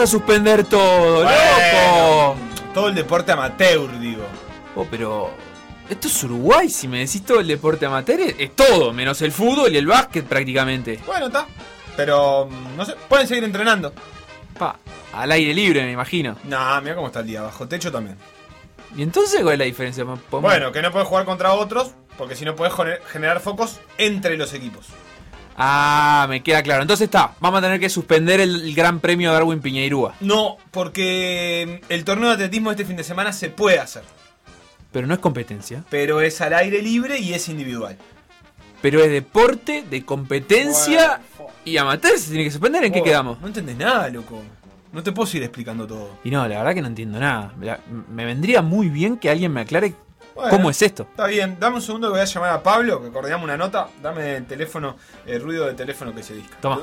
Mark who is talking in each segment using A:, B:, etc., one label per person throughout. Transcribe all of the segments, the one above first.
A: Vas a suspender todo,
B: Bueno,
A: loco?
B: Todo el deporte amateur, digo.
A: Oh, pero. Esto es Uruguay, si me decís todo el deporte amateur, es, es todo, menos el fútbol y el básquet prácticamente.
B: Bueno, está. Pero, mm, no sé, pueden seguir entrenando.
A: Pa, al aire libre, me imagino.
B: Nah, mira cómo está el día, bajo techo también.
A: ¿Y entonces cuál es la diferencia? Podemos-
B: Bueno, que no puedes jugar contra otros, porque si no puedes gener- generar focos entre los equipos.
A: Ah, me queda claro. Entonces está, vamos a tener que suspender el, el Gran Premio Darwin Piñeirúa.
B: No, porque el torneo de atletismo este fin de semana se puede hacer,
A: Pero no es competencia.
B: pero es al aire libre y es individual.
A: Pero es deporte, de competencia y amateur se tiene que suspender. ¿En qué
B: Oh,
A: quedamos?
B: No entendés nada, loco. No te puedo seguir explicando todo.
A: Y no, la verdad que no entiendo nada. Me vendría muy bien que alguien me aclare
B: Bueno,
A: cómo es esto.
B: Está bien, dame un segundo que voy a llamar a Pablo, que coordinamos una nota. Dame el teléfono, el ruido del teléfono que se disca.
A: Toma.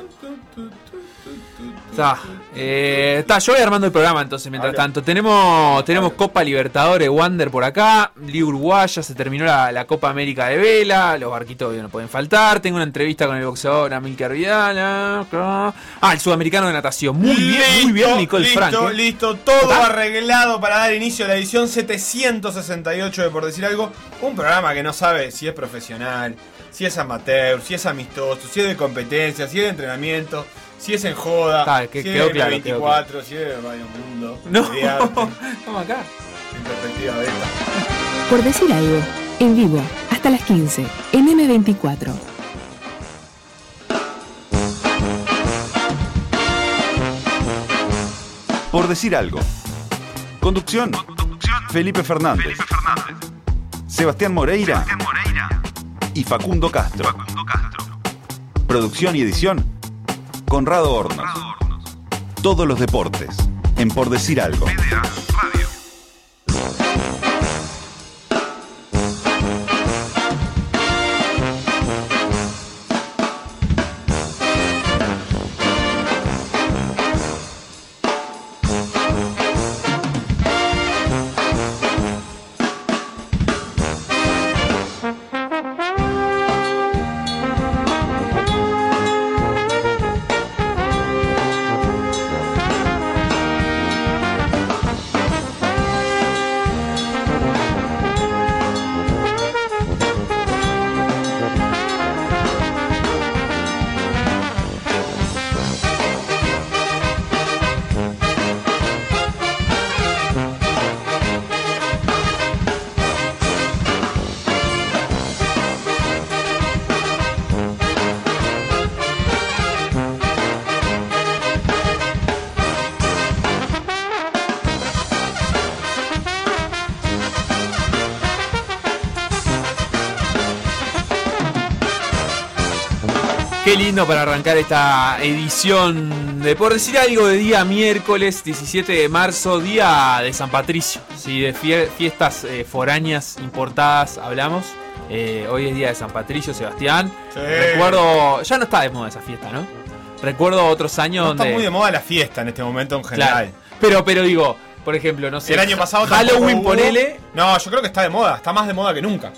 A: Está, eh, está, yo voy armando el programa entonces mientras tanto. Tenemos, tenemos Copa Libertadores Wander por acá, Liga Uruguaya, se terminó la, la Copa América de Vela, los barquitos no pueden faltar. Tengo una entrevista con el boxeador Amilcar Vidal. Ah, el sudamericano de natación. Muy bien, muy bien, Nicole
B: listo,
A: Frank. eh.
B: Listo, todo
A: ¿Está?
B: arreglado para dar inicio a la edición 768 de Por Decir Algo. Un programa que no sabe si es profesional, si es amateur, si es amistoso, si es de competencia, si es de entrenamiento, si es en joda,
A: Está, que-
B: si
A: quedó
B: es de
A: claro,
B: 24, si es de Radio Mundo.
A: No,
B: de arte,
A: vamos acá.
B: en perspectiva beta.
C: Por decir algo, en vivo, hasta las 15, en M24.
D: Por decir algo. Conducción. Felipe Fernández. Sebastián Moreira. Y Facundo Castro. Producción y edición. Conrado Hornos. Todos los deportes. En Por decir algo.
A: Lindo para arrancar esta edición de por decir algo de día miércoles 17 de marzo, día de San Patricio. Si de fie- fiestas eh, foráneas importadas hablamos. Eh, hoy es día de San Patricio, Sebastián.
B: Sí.
A: Recuerdo, ya no está de moda esa fiesta, ¿no? Recuerdo otros años
B: No
A: donde.
B: está muy de moda la fiesta en este momento en general.
A: Claro. Pero, pero digo, por ejemplo, no sé.
B: El año pasado
A: Halloween, ponele.
B: No, yo creo que está de moda, está más de moda que nunca.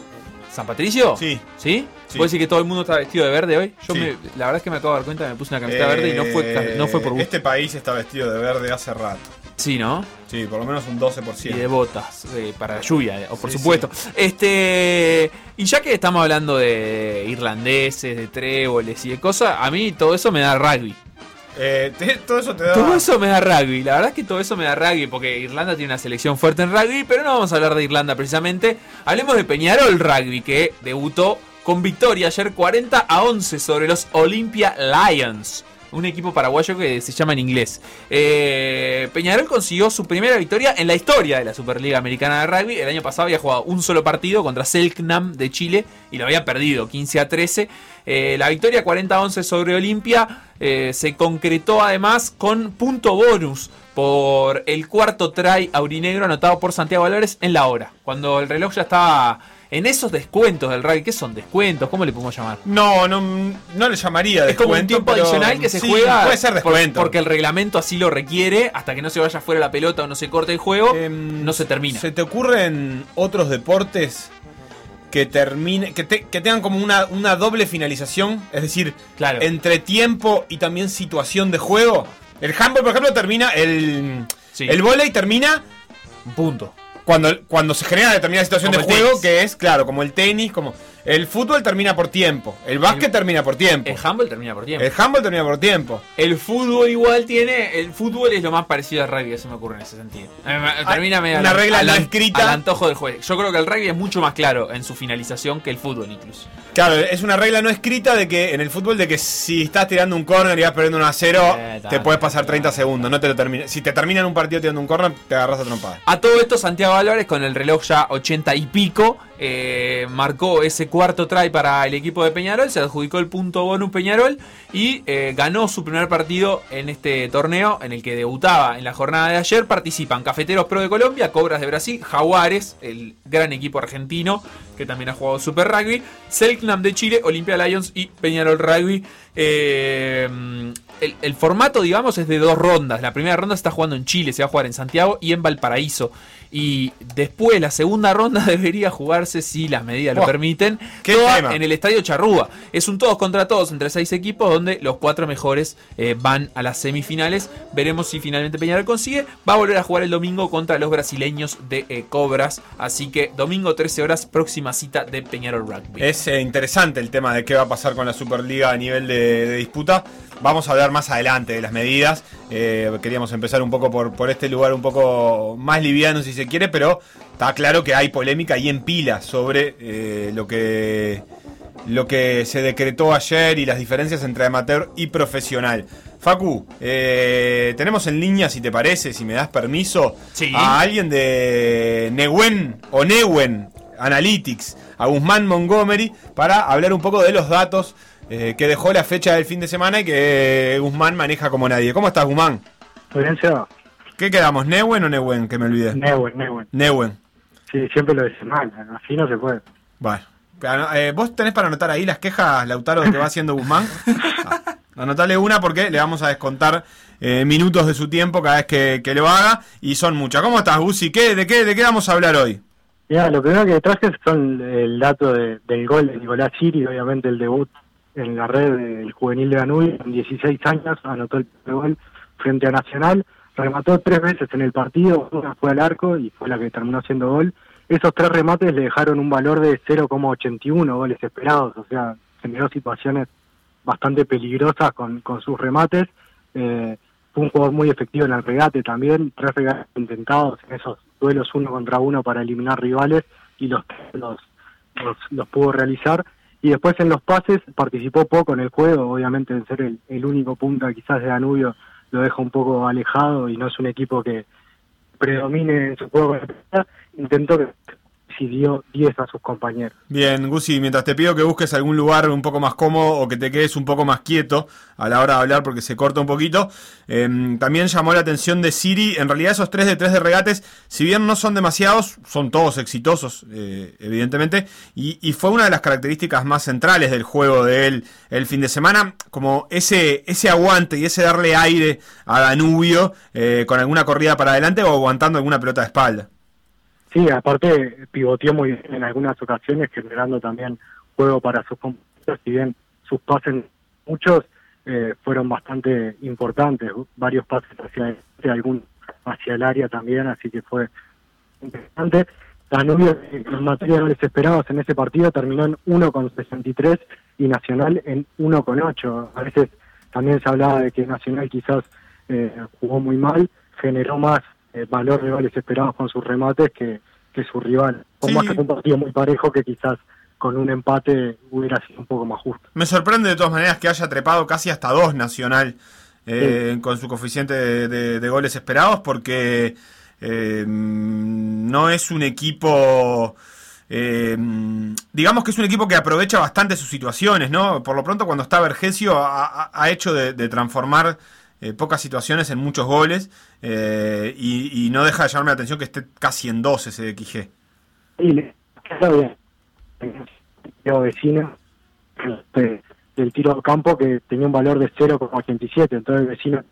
A: ¿San Patricio?
B: Sí.
A: ¿Sí?
B: Sí.
A: ¿Puede decir que todo el mundo está vestido de verde hoy? Yo
B: Sí.
A: me- la verdad es que me acabo de dar cuenta, me puse una camiseta verde y no fue, no fue por gusto.
B: Este país está vestido de verde hace rato.
A: Sí, ¿no?
B: Sí, por lo menos un 12%.
A: Y de botas eh, para la lluvia, eh, o por supuesto. Este y ya que estamos hablando de irlandeses, de tréboles y de cosas, a mí todo eso me da rugby.
B: Eh, te- todo eso te da.
A: Todo eso me da rugby. La verdad es que todo eso me da rugby porque Irlanda tiene una selección fuerte en rugby, pero no vamos a hablar de Irlanda precisamente. Hablemos de Peñarol Rugby que debutó con victoria ayer 40 a 11 sobre los Olympia Lions. Un equipo paraguayo que se llama en inglés. Eh, Peñarol consiguió su primera victoria en la historia de la Superliga Americana de Rugby. El año pasado había jugado un solo partido contra Selknam de Chile y lo había perdido 15 a 13. Eh, la victoria 40 a 11 sobre Olimpia eh, se concretó además con punto bonus por el cuarto try aurinegro anotado por Santiago Álvarez en la hora. Cuando el reloj ya estaba en esos descuentos del rugby. ¿Qué son descuentos? ¿Cómo le podemos llamar?
B: No, no, no le llamaría
A: Es como un
B: descuento,
A: tiempo
B: pero
A: adicional que se
B: sí,
A: juega
B: Puede ser
A: por-
B: descuento.
A: porque el reglamento así lo requiere hasta que no se vaya fuera la pelota o no se corte el juego,
B: Em,
A: no se termina.
B: ¿Se te ocurren otros deportes que termine, que, te- que tengan como una, una doble finalización? Es decir,
A: Claro.
B: entre tiempo y también situación de juego. El handball, por ejemplo, termina. El,
A: Sí.
B: el volei termina
A: Un punto.
B: Cuando, cuando se genera determinada situación
A: Como
B: de juego,
A: tenis.
B: que es, claro, como el tenis, como. El fútbol termina por tiempo. El básquet
A: El-
B: termina por tiempo.
A: El handball termina por tiempo.
B: El handball termina por tiempo.
A: El fútbol igual tiene. El fútbol es lo más parecido al rugby, se me ocurre en ese sentido. Eh, me- Termina medio
B: una
A: al-
B: regla
A: al,
B: no escrita.
A: al antojo del juez. Yo creo que el rugby es mucho más claro en su finalización que el fútbol incluso.
B: Claro, es una regla no escrita de que en el fútbol de que si estás tirando un córner y vas perdiendo 1 a 0,
A: Eh,
B: te puedes pasar 30 segundos, no te lo termina. Si te terminan un partido tirando un córner, te agarras a trompada.
A: A todo esto, Santiago Álvarez, con el reloj ya 80 y pico, eh, marcó ese cuarto try para el equipo de Peñarol, se adjudicó el punto bonus Peñarol y eh, ganó su primer partido en este torneo en el que debutaba en la jornada de ayer. Participan Cafeteros Pro de Colombia, Cobras de Brasil, Jaguares, el gran equipo argentino que también ha jugado Super Rugby, Selknam de Chile, Olimpia Lions y Peñarol Rugby. Eh, el, el formato, digamos, es de dos rondas. La primera ronda se está jugando en Chile, se va a jugar en Santiago y en Valparaíso. Y después la segunda ronda debería jugarse, si las medidas lo permiten, toda en el Estadio Charrúa. Es un todos contra todos entre seis equipos donde los cuatro mejores eh, van a las semifinales. Veremos si finalmente Peñarol consigue. Va a volver a jugar el domingo contra los brasileños de eh, Cobras. Así que domingo 13 horas, próxima cita de Peñarol Rugby.
B: Es eh, interesante el tema de qué va a pasar con la Superliga a nivel de, de disputa. Vamos a hablar más adelante de las medidas. Queríamos empezar un poco por, por este lugar un poco más liviano si se quiere, pero está claro que hay polémica y en pila sobre eh, lo que lo que se decretó ayer y las diferencias entre amateur y profesional. Facu, eh, tenemos en línea, si te parece, si me das permiso,
A: Sí.
B: a alguien de Newen o Newen Analytics, a Guzmán Montgomery, para hablar un poco de los datos eh, que dejó la fecha del fin de semana y que Guzmán maneja como nadie. ¿Cómo estás, Guzmán?
E: Florencia,
B: ¿Qué quedamos, Newen o Newen? Que me olvidé.
E: Neuen, Neuen.
B: Newen.
E: Sí, siempre lo dice mal, así no se puede.
B: Bueno. Eh, ¿Vos tenés para anotar ahí las quejas, Lautaro, que va haciendo Guzmán? Ah, anotale una porque le vamos a descontar eh, minutos de su tiempo cada vez que, que lo haga. Y son muchas. ¿Cómo estás, Gusi? ¿Qué, de, qué, ¿De qué vamos a hablar hoy?
E: Mira, lo primero que traje son el dato de- del gol de Nicolás Siri, obviamente el debut en la red del juvenil de Danubio, con 16 años, anotó el gol frente a Nacional, remató tres veces en el partido, una fue al arco y fue la que terminó siendo gol. Esos tres remates le dejaron un valor de 0,81 goles esperados, o sea, generó situaciones bastante peligrosas con, con sus remates. Eh, fue un jugador muy efectivo en el regate también, tres regates intentados en esos duelos uno contra uno para eliminar rivales y los, los, los, los pudo realizar. Y después en los pases participó poco en el juego, obviamente en ser el, el único punta quizás de Danubio lo deja un poco alejado y no es un equipo que predomine en su juego. Intentó que si dio 10 a sus compañeros.
B: Bien, Gusi, mientras te pido que busques algún lugar un poco más cómodo o que te quedes un poco más quieto a la hora de hablar porque se corta un poquito, eh, también llamó la atención de Siri. En realidad esos 3 de 3 de regates, si bien no son demasiados, son todos exitosos, eh, evidentemente, y, y fue una de las características más centrales del juego de él el fin de semana, como ese, ese aguante y ese darle aire a Danubio eh, con alguna corrida para adelante o aguantando alguna pelota de espalda.
E: Sí, aparte pivoteó muy bien en algunas ocasiones, generando también juego para sus compañeros, si bien sus pases, muchos, eh, fueron bastante importantes, varios pases hacia adelante, algún, hacia el área también, así que fue interesante. Danubio, en materia de goles esperados en ese partido, terminó en 1,63 y Nacional en 1,8. A veces también se hablaba de que Nacional quizás eh, jugó muy mal, generó más eh, valor goles esperados con sus remates que, que su rival. Por
B: Sí.
E: más que fue un partido muy parejo que quizás con un empate hubiera sido un poco más justo.
B: Me sorprende de todas maneras que haya trepado casi hasta dos Nacional eh, con su coeficiente de, de- de goles esperados porque eh, no es un equipo... eh, digamos que es un equipo que aprovecha bastante sus situaciones, ¿no? Por lo pronto cuando está Vergesio ha, ha- ha hecho de, de transformar eh, pocas situaciones en muchos goles eh, y, y no deja de llamarme la atención que esté casi en 12 ese
E: bien. Yo vecino este, del tiro al campo que tenía un valor de 0,87, entonces el vecino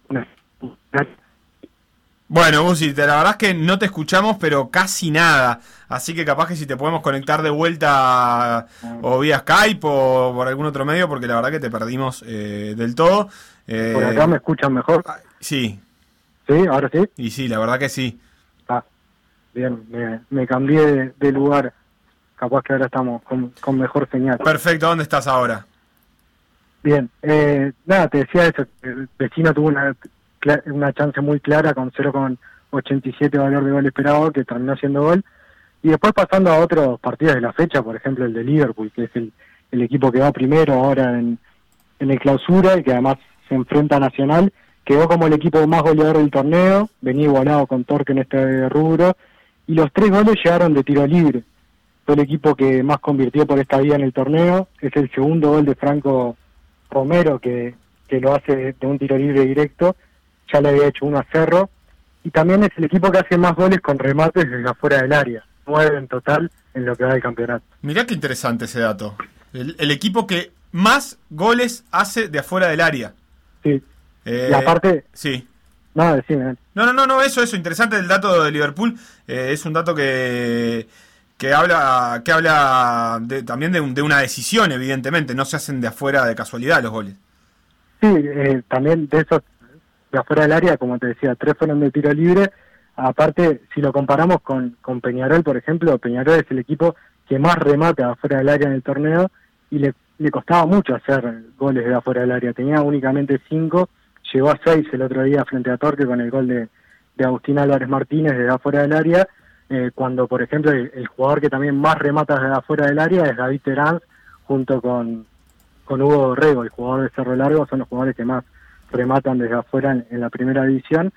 B: Bueno, Busi, la verdad es que no te escuchamos, pero casi nada. Así que capaz que si te podemos conectar de vuelta o vía Skype o por algún otro medio, porque la verdad que te perdimos eh, del todo. Eh,
E: por acá me escuchan mejor.
B: ah, Sí,
E: ¿Sí? ¿Ahora sí?
B: y sí, la verdad que sí.
E: Ah, bien, me, me cambié de, de lugar. Capaz que ahora estamos con, con mejor señal.
B: Perfecto, ¿dónde estás ahora?
E: Bien, eh, nada, te decía eso, el vecino tuvo una, una chance muy clara con 0,87 valor de gol esperado, que terminó siendo gol. Y después pasando a otros partidos de la fecha, por ejemplo el de Liverpool, que es el, el equipo que va primero ahora en, en el clausura y que además se enfrenta Nacional, quedó como el equipo más goleador del torneo, venía igualado con Torque en este rubro, y los tres goles llegaron de tiro libre. Fue el equipo que más convirtió por esta vía en el torneo, es el segundo gol de Franco Romero que, que lo hace de un tiro libre directo, ya le había hecho uno a Cerro, y también es el equipo que hace más goles con remates desde afuera del área, nueve en total en lo que va del campeonato.
B: Mirá qué interesante ese dato. El equipo que más goles hace de afuera del área. Eh,
E: y aparte,
B: Sí.
E: nada, decime,
B: No, no, no, no, eso, eso, interesante el dato de Liverpool. eh, es un dato que, que habla, que habla de- también de, un- de una decisión, evidentemente. No se hacen de afuera de casualidad los goles.
E: Sí, eh, también de esos de afuera del área, como te decía, tres fueron de tiro libre. Aparte, si lo comparamos con, con Peñarol, por ejemplo, Peñarol es el equipo que más remata afuera del área en el torneo y le, le costaba mucho hacer goles de afuera del área. Tenía únicamente cinco, llegó a seis el otro día frente a Torque con el gol de, de Agustín Álvarez Martínez desde afuera del área. eh, cuando, por ejemplo, el, jugador que también más remata desde afuera del área es David Terán, junto con, con Hugo Dorrego, el jugador de Cerro Largo, son los jugadores que más rematan desde afuera en, en la primera división.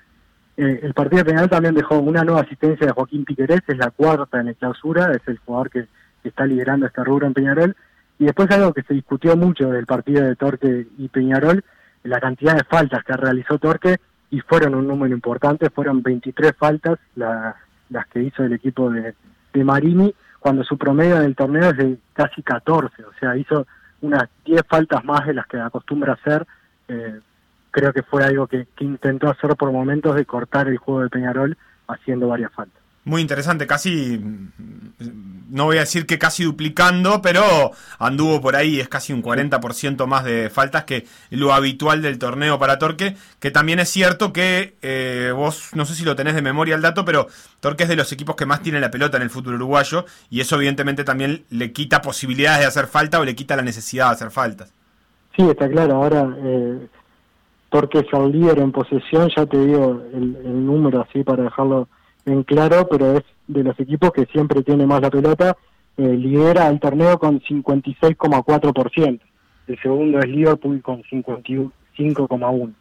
E: Eh, el partido penal también dejó una nueva asistencia de Joaquín Piquerés, es la cuarta en el clausura, es el jugador que, que está liderando este rubro en Peñarol. Y después algo que se discutió mucho del partido de Torque y Peñarol, la cantidad de faltas que realizó Torque, y fueron un número importante, fueron 23 faltas la- las que hizo el equipo de, de Marini, cuando su promedio en el torneo es de casi 14, o sea, hizo unas 10 faltas más de las que acostumbra hacer. Eh, creo que fue algo que intentó hacer por momentos de cortar el juego de Peñarol haciendo varias faltas.
B: Muy interesante, casi, no voy a decir que casi duplicando, pero anduvo por ahí, es casi un 40% más de faltas que lo habitual del torneo para Torque, que también es cierto que eh, vos, no sé si lo tenés de memoria el dato, pero Torque es de los equipos que más tiene la pelota en el fútbol uruguayo, y eso evidentemente también le quita posibilidades de hacer falta o le quita la necesidad de hacer faltas.
E: Sí, está claro, ahora eh, Torque es el líder en posesión, ya te digo el número así para dejarlo en claro, pero es de los equipos que siempre tiene más la pelota, eh, lidera el torneo con 56,4%, el segundo es Liverpool con 55,1%,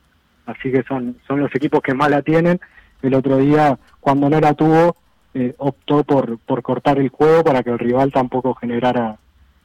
E: así que son, son los equipos que más la tienen, el otro día cuando no la tuvo eh, optó por, por cortar el juego para que el rival tampoco generara,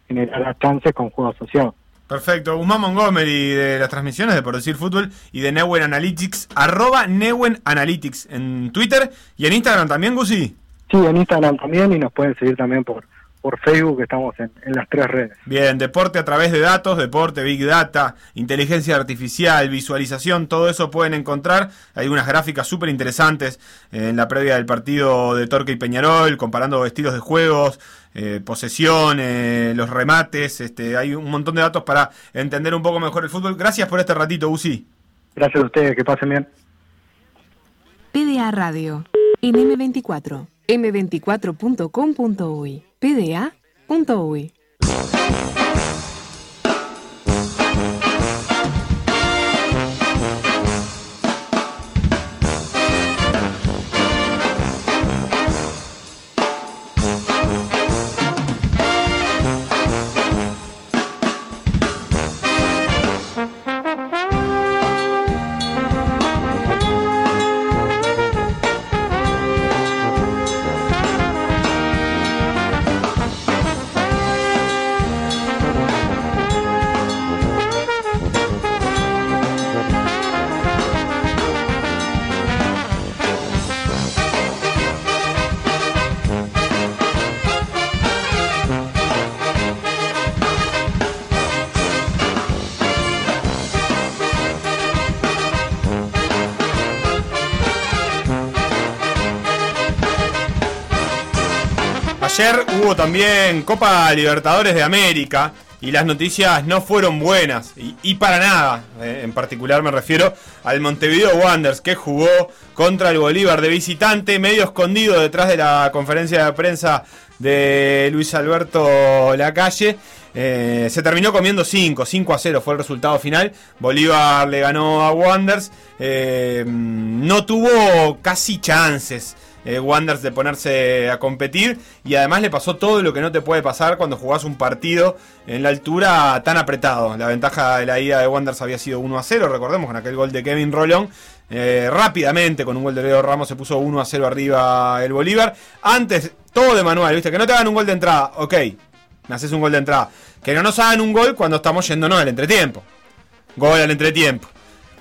E: generara chances con juego asociado.
B: Perfecto, Guzmán Montgomery de las transmisiones de Por Decir Fútbol y de Newen Analytics, arroba Newen Analytics en Twitter y en Instagram también, Gusi.
E: Sí, en Instagram también y nos pueden seguir también por, por Facebook, estamos en, en las tres redes.
B: Bien, deporte a través de datos, deporte, big data, inteligencia artificial, visualización, todo eso pueden encontrar. Hay unas gráficas súper interesantes en la previa del partido de Torque y Peñarol, comparando estilos de juegos, eh, posesión, eh, los remates. Este, hay un montón de datos para entender un poco mejor el fútbol. Gracias por este ratito, Uzi.
E: Gracias a ustedes, que pasen bien.
C: PDA PDA Radio. En M24. m24.com.uy. PDA.uy.
B: Ayer hubo también Copa Libertadores de América y las noticias no fueron buenas y, para nada. Eh, en particular me refiero al Montevideo Wanderers que jugó contra el Bolívar de visitante, medio escondido detrás de la conferencia de prensa de Luis Alberto Lacalle. Eh, se terminó comiendo 5, 5 a 0 fue el resultado final. Bolívar le ganó a Wanderers. Eh, no tuvo casi chances eh, Wanderers de ponerse a competir y además le pasó todo lo que no te puede pasar cuando jugás un partido en la altura tan apretado. La ventaja de la ida de Wanderers había sido 1 a 0, recordemos con aquel gol de Kevin Rolón. Eh, rápidamente con un gol de Leo Ramos se puso 1 a 0 arriba el Bolívar. Antes, todo de manual, ¿viste? Que no te hagan un gol de entrada, ok, me haces un gol de entrada. Que no nos hagan un gol cuando estamos yéndonos al entretiempo. Gol al entretiempo.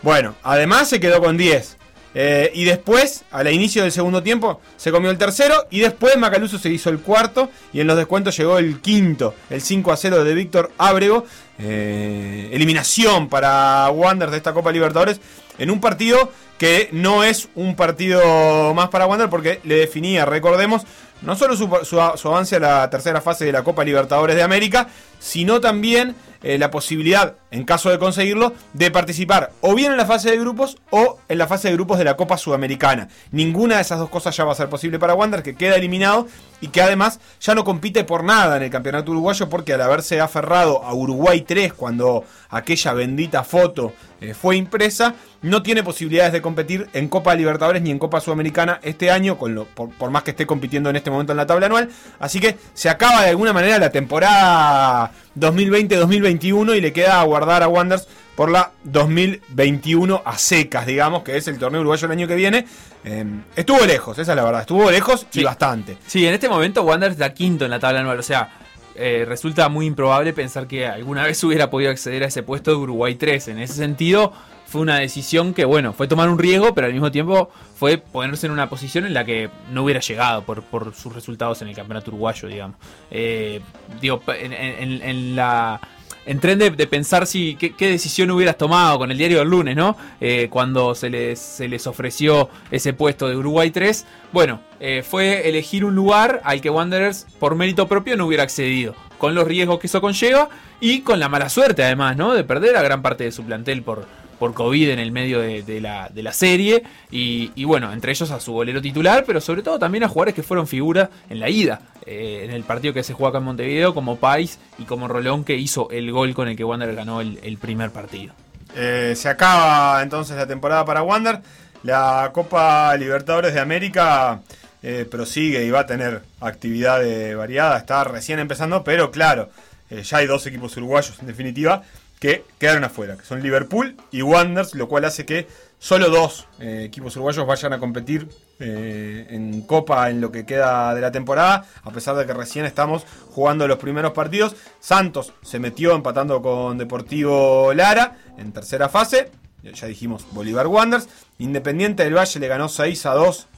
B: Bueno, además se quedó con 10. Eh, y después, al inicio del segundo tiempo, se comió el tercero. Y después Macaluso se hizo el cuarto. Y en los descuentos llegó el quinto, el 5 a 0 de Víctor Ábrego. Eh, eliminación para Wander de esta Copa Libertadores. En un partido que no es un partido más para Wander porque le definía, recordemos, no solo su- su avance a la tercera fase de la Copa Libertadores de América, sino también eh, la posibilidad, en caso de conseguirlo, de participar o bien en la fase de grupos o en la fase de grupos de la Copa Sudamericana. Ninguna de esas dos cosas ya va a ser posible para Wander, que queda eliminado y que además ya no compite por nada en el campeonato uruguayo porque al haberse aferrado a Uruguay 3 cuando aquella bendita foto eh, fue impresa, no tiene posibilidades de competir en Copa Libertadores ni en Copa Sudamericana este año, por, por más que esté compitiendo en este momento en la tabla anual. Así que se acaba de alguna manera la temporada 2020-2021 y le queda aguardar a Wanderers por la 2021 a secas, digamos, que es el torneo uruguayo el año que viene. Eh, estuvo lejos, esa es la verdad, estuvo lejos y bastante.
A: Sí, en este momento Wander está quinto en la tabla anual. O sea, eh, resulta muy improbable pensar que alguna vez hubiera podido acceder a ese puesto de Uruguay 3. En ese sentido, fue una decisión que, bueno, fue tomar un riesgo, pero al mismo tiempo fue ponerse en una posición en la que no hubiera llegado por, por sus resultados en el campeonato uruguayo, digamos. Eh, digo, en, en- en la. En tren de, pensar si qué, qué decisión hubieras tomado con el diario del lunes, ¿no? Eh, cuando se les, se les ofreció ese puesto de Uruguay 3. Bueno, eh, fue elegir un lugar al que Wanderers, por mérito propio, no hubiera accedido. Con los riesgos que eso conlleva y con la mala suerte, además, ¿no? De perder a gran parte de su plantel por, por COVID en el medio de, la, serie. Y, bueno, entre ellos a su bolero titular, pero sobre todo también a jugadores que fueron figura en la ida. eh, en el partido que se juega acá en Montevideo, como Pais y como Rolón, que hizo el gol con el que Wanderers ganó el, primer partido.
B: Eh, se acaba entonces la temporada para Wander. La Copa Libertadores de América eh, prosigue y va a tener actividad variada. Está recién empezando, pero claro, ya hay dos equipos uruguayos en definitiva que quedaron afuera, que son Liverpool y Wanderers, lo cual hace que solo dos eh, equipos uruguayos vayan a competir eh, en Copa en lo que queda de la temporada, a pesar de que recién estamos jugando los primeros partidos. Santos se metió empatando con Deportivo Lara en tercera fase, ya dijimos Bolívar Wanderers. Independiente del Valle le ganó 6 a 2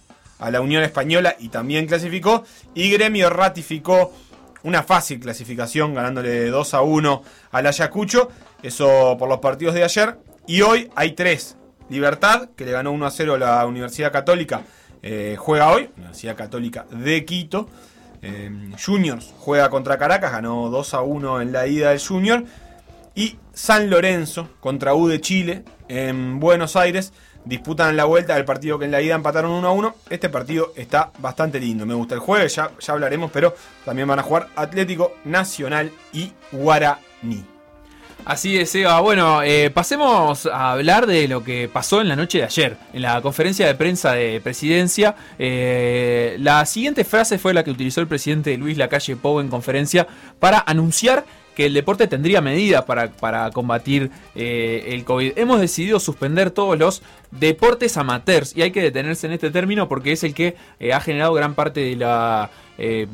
B: a la Unión Española y también clasificó. Y Gremio ratificó una fácil clasificación ganándole 2 a 1 al Ayacucho. Eso por los partidos de ayer. Y hoy hay tres. Libertad, que le ganó 1 a 0 a la Universidad Católica, eh, juega hoy. Universidad Católica de Quito. Eh, Juniors juega contra Caracas, ganó 2 a 1 en la ida del Junior. Y San Lorenzo contra U de Chile. en Buenos Aires. Disputan la vuelta del partido que en la ida empataron 1 a 1. Este partido está bastante lindo. Me gusta el jueves, ya, ya hablaremos, pero también van a jugar Atlético Nacional y Guaraní.
A: Así es, Eva. Bueno, eh, pasemos a hablar de lo que pasó en la noche de ayer, en la conferencia de prensa de presidencia. Eh, la siguiente frase fue la que utilizó el presidente Luis Lacalle Pou en conferencia para anunciar que el deporte tendría medidas para, para combatir eh, el COVID. Hemos decidido suspender todos los deportes amateurs y hay que detenerse en este término porque es el que eh, ha generado gran parte de la eh,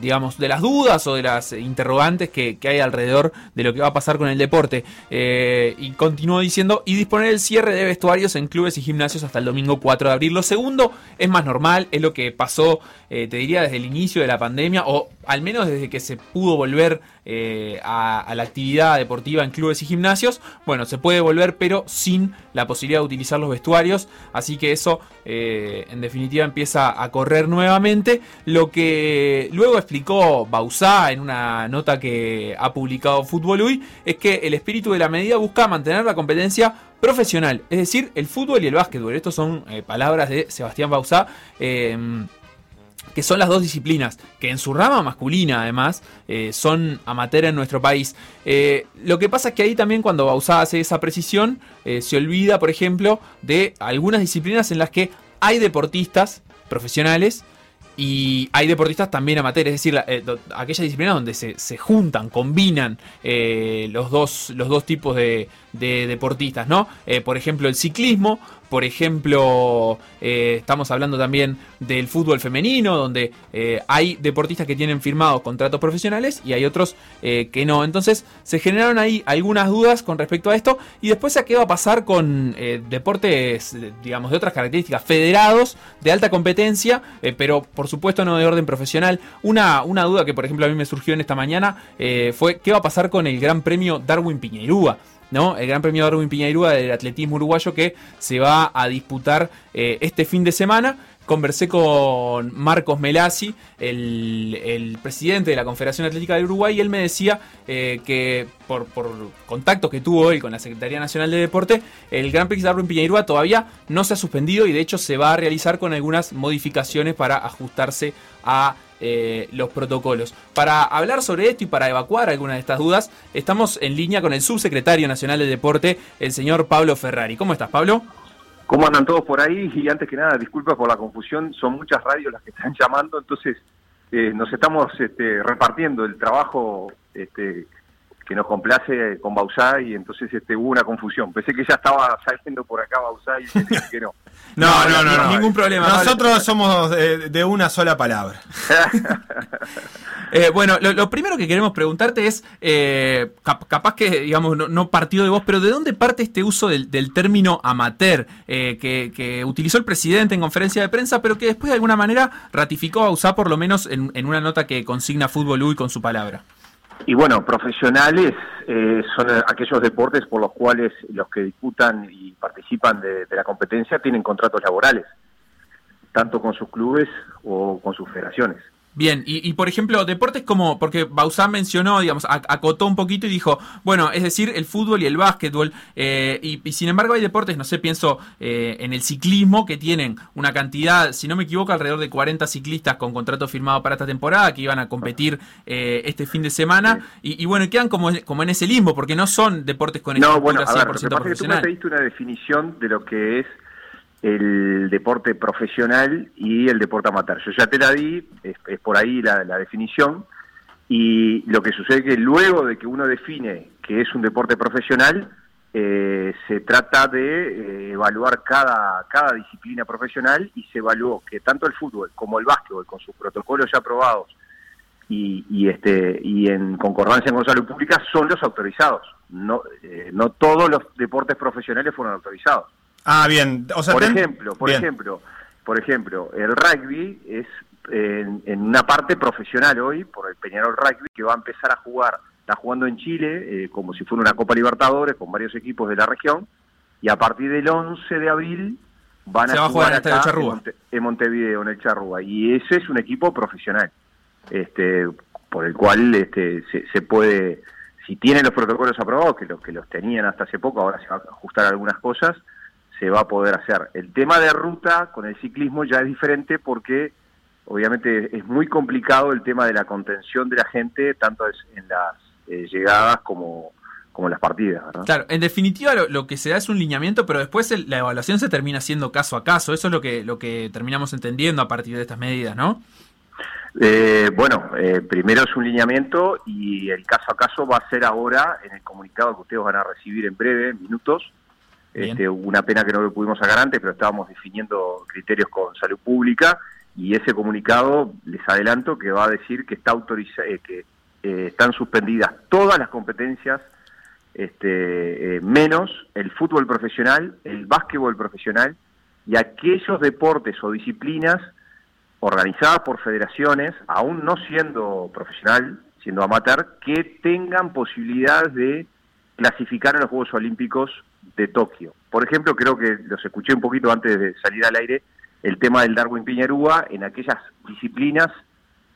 A: digamos, de las dudas o de las interrogantes que, hay alrededor de lo que va a pasar con el deporte. y continuó diciendo, y disponer el cierre de vestuarios en clubes y gimnasios hasta el domingo 4 de abril. Lo segundo es más normal, es lo que pasó, te diría, desde el inicio de la pandemia, o al menos desde que se pudo volver a, a la actividad deportiva en clubes y gimnasios. Bueno, se puede volver, pero sin la posibilidad de utilizar los vestuarios. Así que eso, eh, en definitiva, empieza a correr nuevamente. Lo que luego explicó Bausá en una nota que ha publicado Fútbol Uy es que el espíritu de la medida busca mantener la competencia profesional, es decir, el fútbol y el básquetbol. Estas son eh, palabras de Sebastián Bausá. Eh, que son las dos disciplinas, que en su rama masculina además eh, son amateur en nuestro país. Eh, lo que pasa es que ahí también cuando Bausá hace esa precisión, eh, se olvida, por ejemplo, de algunas disciplinas en las que hay deportistas profesionales y hay deportistas también amateurs, es decir, aquellas disciplinas donde se, juntan, combinan los, dos, los dos tipos de, de deportistas, ¿no? por ejemplo, el ciclismo por ejemplo, eh, estamos hablando también del fútbol femenino, donde eh, hay deportistas que tienen firmados contratos profesionales y hay otros eh, que no. Entonces se generaron ahí algunas dudas con respecto a esto. Y después a qué va a pasar con deportes, digamos, de otras características, federados, de alta competencia, pero por supuesto no de orden profesional. Una, una duda que, por ejemplo, a mí me surgió en esta mañana fue qué va a pasar con el Gran Premio Darwin Piñerúa. ¿No? El Gran Premio Darwin Piñairúa del atletismo uruguayo que se va a disputar eh, este fin de semana. Conversé con Marcos Melasi, el, presidente de la Confederación Atlética del Uruguay, y él me decía eh, que por, por, contactos que tuvo él con la Secretaría Nacional de Deporte, el Gran Prix Darwin Piñairúa todavía no se ha suspendido y de hecho se va a realizar con algunas modificaciones para ajustarse a eh, los protocolos. Para hablar sobre esto y para evacuar algunas de estas dudas, estamos en línea con el subsecretario nacional de Deporte, el señor Pablo Ferrari. ¿Cómo estás, Pablo?
F: ¿Cómo andan todos por ahí? Y antes que nada, disculpas por la confusión, son muchas radios las que están llamando, entonces eh, nos estamos este, repartiendo el trabajo este, que nos complace con Bausá y entonces este, hubo una confusión. Pensé que ya estaba saliendo por acá Bausá y que no.
B: no, no, no, ningún problema. Nosotros somos de, una sola palabra.
A: Eh, bueno, lo, primero que queremos preguntarte es, eh, capaz que, digamos, no, partió de vos, pero ¿de dónde parte este uso del, término amateur eh, que, utilizó el presidente en conferencia de prensa, pero que después de alguna manera ratificó usar por lo menos en, en una nota que consigna Fútbol UI con su palabra?
F: Y bueno, profesionales eh, son aquellos deportes por los cuales los que disputan y participan de, la competencia tienen contratos laborales, tanto con sus clubes o con sus federaciones.
A: Bien, y, por ejemplo, deportes como, porque Bausán mencionó, digamos, acotó un poquito y dijo, bueno, es decir, el fútbol y el básquetbol, eh, y, sin embargo hay deportes, no sé, pienso eh, en el ciclismo, que tienen una cantidad, si no me equivoco, alrededor de 40 ciclistas con contrato firmado para esta temporada, que iban a competir eh, este fin de semana, y, bueno, quedan como, como en ese limbo, porque no son deportes con
F: no, bueno, a ver, que tú me pediste una definición de lo que es el deporte profesional y el deporte amateur. Yo ya te la di, es, por ahí la, definición, y lo que sucede es que luego de que uno define que es un deporte profesional, eh, se trata de eh, evaluar cada, cada disciplina profesional y se evaluó que tanto el fútbol como el básquetbol, con sus protocolos ya aprobados y, y este y en concordancia con salud pública, son los autorizados. No, eh, no todos los deportes profesionales fueron autorizados.
B: Ah, bien. O
F: por ejemplo, por ejemplo, por ejemplo, el rugby es en, una parte profesional hoy por el Peñarol Rugby que va a empezar a jugar, está jugando en Chile eh, como si fuera una Copa Libertadores con varios equipos de la región y a partir del 11 de abril van a, jugar, acá en, Montevideo en el Charrúa. Y ese es un equipo profesional, este, por el cual este, se, se puede si tienen los protocolos aprobados, que los que los tenían hasta hace poco, ahora se van a ajustar algunas cosas, se va a poder hacer. El tema de ruta con el ciclismo ya es diferente porque obviamente es muy complicado el tema de la contención de la gente, tanto en las eh, llegadas como, como las partidas.
A: Claro, en definitiva lo, que se da es un lineamiento, pero después la evaluación se termina siendo caso a caso. Eso es lo que, lo que terminamos entendiendo a partir de estas medidas, ¿no?
F: Eh, bueno, eh, primero es un lineamiento y el caso a caso va a ser ahora en el comunicado que ustedes van a recibir en breve, en minutos. Este, una pena que no lo pudimos sacar antes, pero estábamos definiendo criterios con salud pública y ese comunicado, les adelanto, que va a decir que está autoriza eh, que están suspendidas todas las competencias este, menos el fútbol profesional, el básquetbol profesional y aquellos deportes o disciplinas organizadas por federaciones, aún no siendo profesional, siendo amateur, que tengan posibilidades de clasificar a los Juegos Olímpicos de Tokio. Por ejemplo, creo que los escuché un poquito antes de salir al aire, el tema del Darwin Piñerúa en aquellas disciplinas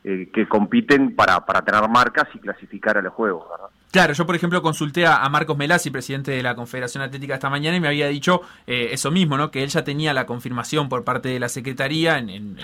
F: eh, que compiten para, para tener marcas y clasificar a los Juegos, ¿verdad?
A: Claro, yo por ejemplo consulté a, Marcos Melasi, presidente de la Confederación Atlética esta mañana, y me había dicho eh, eso mismo, ¿no? Que él ya tenía la confirmación por parte de la Secretaría, en,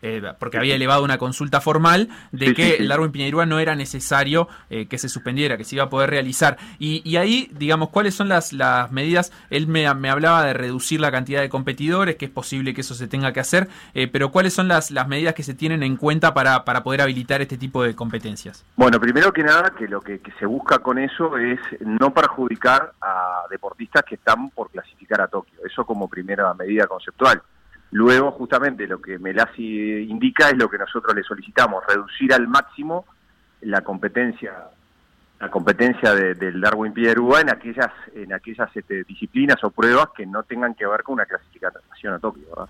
A: eh, porque había elevado una consulta formal de que el Darwin Piñeirúa no era necesario eh, que se suspendiera, que se iba a poder realizar. Y, ahí, digamos, ¿cuáles son las, las medidas? Él me, me, hablaba de reducir la cantidad de competidores, que es posible que eso se tenga que hacer, pero ¿cuáles son las, las medidas que se tienen en cuenta para, para poder habilitar este tipo de competencias?
F: Bueno, primero que nada, que lo que se busca con eso es no perjudicar a deportistas que están por clasificar a Tokio. Eso como primera medida conceptual. Luego, justamente, lo que Melasi indica es lo que nosotros le solicitamos, reducir al máximo la competencia la competencia del Darwin Pierrua en aquellas en aquellas este, disciplinas o pruebas que no tengan que ver con una clasificación a Tokio, ¿verdad?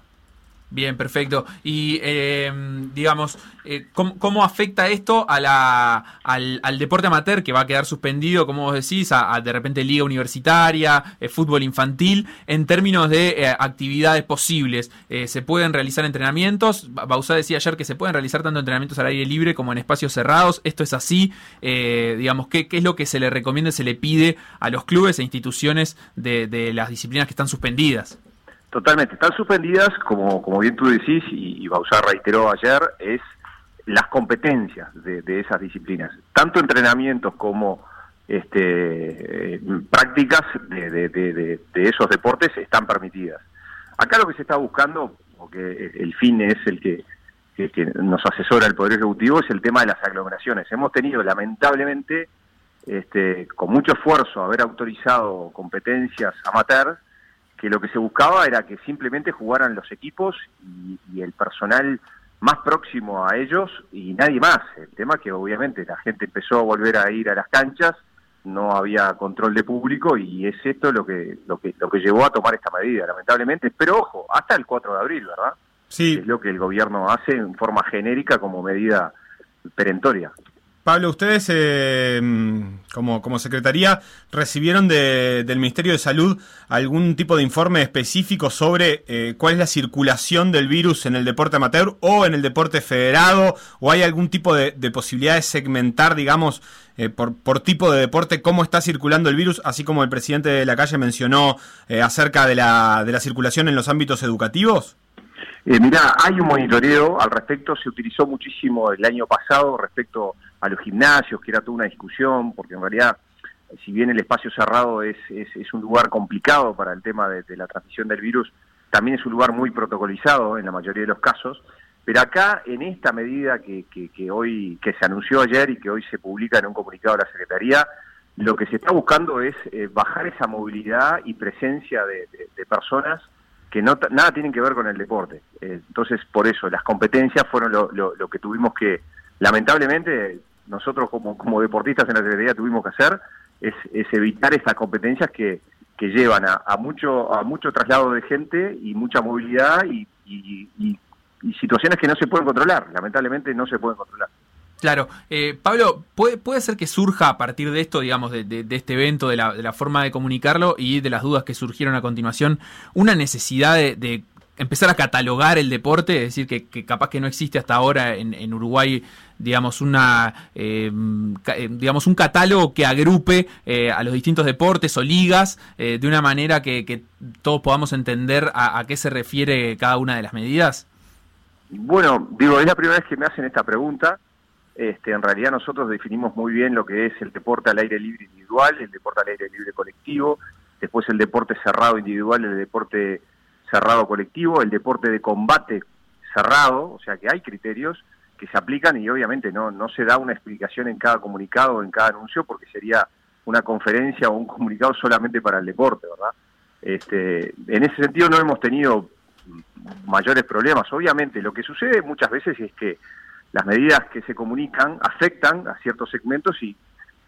A: Bien, perfecto. Y em, digamos, eh, ¿cómo, afecta esto a la, al, deporte amateur que va a quedar suspendido, como vos decís, a, de repente liga universitaria, eh, fútbol infantil, en términos de eh, actividades posibles? ¿Se pueden realizar entrenamientos? Bausá decía ayer que se pueden realizar tanto entrenamientos al aire libre como en espacios cerrados. ¿Esto es así? digamos, ¿qué, ¿qué, es lo que se le recomienda, se le pide a los clubes e instituciones de, de las disciplinas que están suspendidas?
F: Totalmente, están suspendidas, como, como bien tú decís, y, y Bausar reiteró ayer, es las competencias de, esas disciplinas, tanto entrenamientos como este, prácticas de, esos deportes están permitidas. Acá lo que se está buscando, porque el fin es el que, que, nos asesora el Poder Ejecutivo, es el tema de las aglomeraciones. Hemos tenido, lamentablemente, este, con mucho esfuerzo, haber autorizado competencias amateur, que lo que se buscaba era que simplemente jugaran los equipos y, el personal más próximo a ellos y nadie más. El tema que obviamente la gente empezó a volver a ir a las canchas, no había control de público y es esto lo que lo que lo que llevó a tomar esta medida, lamentablemente. Pero ojo, hasta el 4 de abril, ¿verdad?
B: Sí.
F: Es lo que el gobierno hace en forma genérica como medida perentoria.
B: Pablo, ustedes eh, como, como Secretaría recibieron del Ministerio de Salud algún tipo de informe específico sobre eh, cuál es la circulación del virus en el deporte amateur o en el deporte federado o hay algún tipo de, posibilidad de segmentar, digamos, eh, por, tipo de deporte cómo está circulando el virus, así como el presidente de la calle mencionó acerca de la, de la circulación en los ámbitos educativos?
F: Eh, mira, hay un monitoreo al respecto, se utilizó muchísimo el año pasado respecto los gimnasios, que era toda una discusión, porque en realidad, si bien el espacio cerrado es, es, un lugar complicado para el tema de, la transmisión del virus, también es un lugar muy protocolizado en la mayoría de los casos. Pero acá, en esta medida que, que, hoy, que se anunció ayer y que hoy se publica en un comunicado de la Secretaría, lo que se está buscando es eh, bajar esa movilidad y presencia de, personas que no nada tienen que ver con el deporte. Eh, entonces, por eso, las competencias fueron lo, lo, que tuvimos que, lamentablemente, nosotros como, como deportistas en la Secretaría tuvimos que hacer, es, es evitar estas competencias que, que llevan a, mucho a mucho traslado de gente y mucha movilidad y, situaciones que no se pueden controlar, lamentablemente no se pueden controlar.
A: Claro, eh, Pablo, ¿puede, ¿puede ser que surja a partir de esto, digamos, de, este evento, de la, de la, forma de comunicarlo y de las dudas que surgieron a continuación, una necesidad de, empezar a catalogar el deporte, es decir, que, capaz que no existe hasta ahora en, Uruguay, digamos, una, eh, eh, digamos, un catálogo que agrupe eh, a los distintos deportes o ligas de una manera que, todos podamos entender a, qué se refiere cada una de las medidas?
F: Bueno, digo, es la primera vez que me hacen esta pregunta. Este, en realidad nosotros definimos muy bien lo que es el deporte al aire libre individual, el deporte al aire libre colectivo, después el deporte cerrado individual, el deporte cerrado colectivo, el deporte de combate cerrado, o sea que hay criterios que se aplican y obviamente no, no se da una explicación en cada comunicado o en cada anuncio porque sería una conferencia o un comunicado solamente para el deporte, ¿verdad? Este, en ese sentido no hemos tenido mayores problemas. Obviamente lo que sucede muchas veces es que las medidas que se comunican afectan a ciertos segmentos y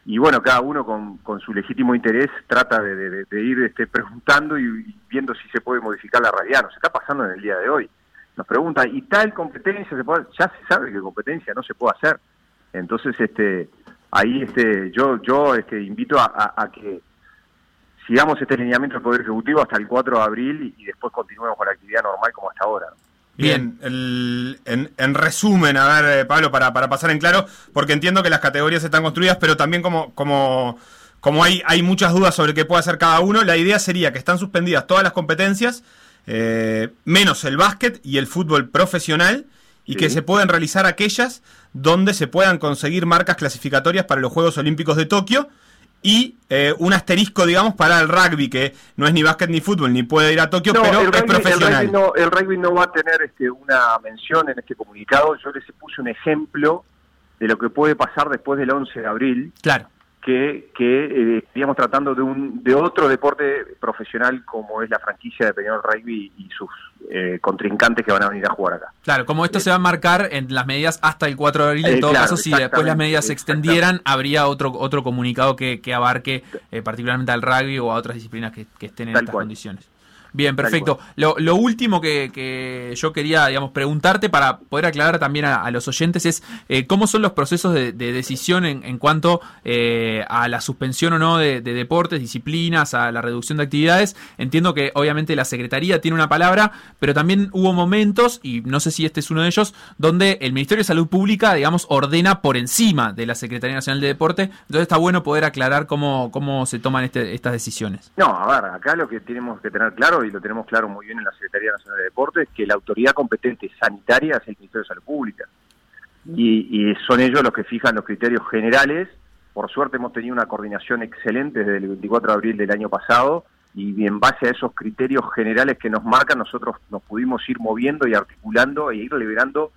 F: y bueno, cada uno con, con su legítimo interés trata de, ir este, preguntando y, viendo si se puede modificar la realidad. Nos está pasando en el día de hoy. Nos pregunta, ¿y tal competencia se puede? Ya se sabe que competencia no se puede hacer. Entonces, este, ahí este, yo, yo este, invito a, que sigamos este lineamiento del Poder Ejecutivo hasta el 4 de abril y, después continuemos con la actividad normal como hasta ahora.
B: Bien, en, resumen, a ver, eh, Pablo, para, para pasar en claro, porque entiendo que las categorías están construidas, pero también como, como, como hay, hay muchas dudas sobre qué puede hacer cada uno, la idea sería que están suspendidas todas las competencias, eh, menos el básquet y el fútbol profesional, y que se pueden realizar aquellas donde se puedan conseguir marcas clasificatorias para los Juegos Olímpicos de Tokio, y eh, un asterisco, digamos, para el rugby, que no es ni básquet ni fútbol, ni puede ir a Tokio, pero es profesional.
F: El rugby, no, va a tener este, una mención en este comunicado. Yo les puse un ejemplo de lo que puede pasar después del 11 de abril.
A: Claro
F: que, que eh, tratando de un de otro deporte profesional como es la franquicia de Peñarol Rugby y sus eh, contrincantes que van a venir a jugar acá.
A: Claro, como esto se va a marcar en las medidas hasta el 4 de abril, en eh, todo caso, si después las medidas se extendieran, habría otro otro comunicado que, que abarque eh, particularmente al rugby o a otras disciplinas que, estén en estas condiciones. Bien, perfecto. Lo, lo, último que, que, yo quería, digamos, preguntarte para poder aclarar también a, los oyentes es eh, cómo son los procesos de, decisión en, en cuanto eh, a la suspensión o no de, deportes, disciplinas, a la reducción de actividades. Entiendo que obviamente la Secretaría tiene una palabra, pero también hubo momentos, y no sé si este es uno de ellos, donde el Ministerio de Salud Pública, digamos, ordena por encima de la Secretaría Nacional de Deporte. Entonces está bueno poder aclarar cómo, cómo se toman este, estas decisiones.
F: No, a ver, acá lo que tenemos que tener claro y lo tenemos claro muy bien en la Secretaría Nacional de Deportes, que la autoridad competente sanitaria es el Ministerio de Salud Pública. Y, son ellos los que fijan los criterios generales. Por suerte hemos tenido una coordinación excelente desde el 24 de abril del año pasado y en base a esos criterios generales que nos marcan nosotros nos pudimos ir moviendo y articulando e ir liberando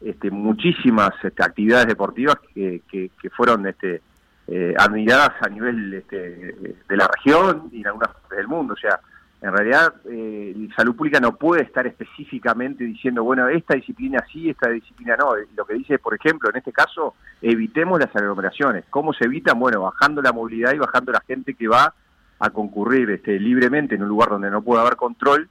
F: este, muchísimas este, actividades deportivas que, que, fueron este, eh, admiradas a nivel este, de la región y en algunas partes del mundo. O sea, en realidad, eh, salud pública no puede estar específicamente diciendo, bueno, esta disciplina sí, esta disciplina no. Lo que dice, por ejemplo, en este caso, evitemos las aglomeraciones. ¿Cómo se evitan? Bueno, bajando la movilidad y bajando la gente que va a concurrir este, libremente en un lugar donde no puede haber control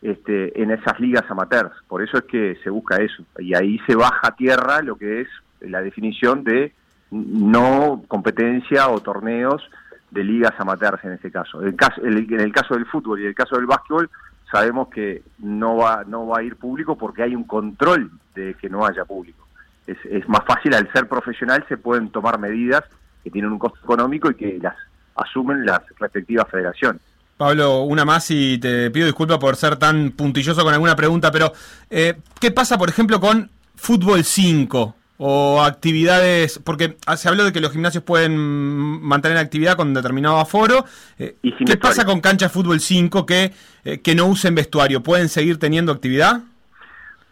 F: este, en esas ligas amateurs. Por eso es que se busca eso. Y ahí se baja a tierra lo que es la definición de no competencia o torneos de ligas amateurs en este caso. En el caso, en el caso del fútbol y en el caso del básquetbol sabemos que no va, no va a ir público porque hay un control de que no haya público. Es, más fácil, al ser profesional se pueden tomar medidas que tienen un costo económico y que las asumen las respectivas federaciones.
B: Pablo, una más y te pido disculpas por ser tan puntilloso con alguna pregunta, pero eh, ¿qué pasa, por ejemplo, con Fútbol 5? O actividades, porque se habló de que los gimnasios pueden mantener actividad con determinado aforo. Eh, ¿Qué pasa con cancha de fútbol 5 que, eh, que no usen vestuario? ¿Pueden seguir teniendo actividad?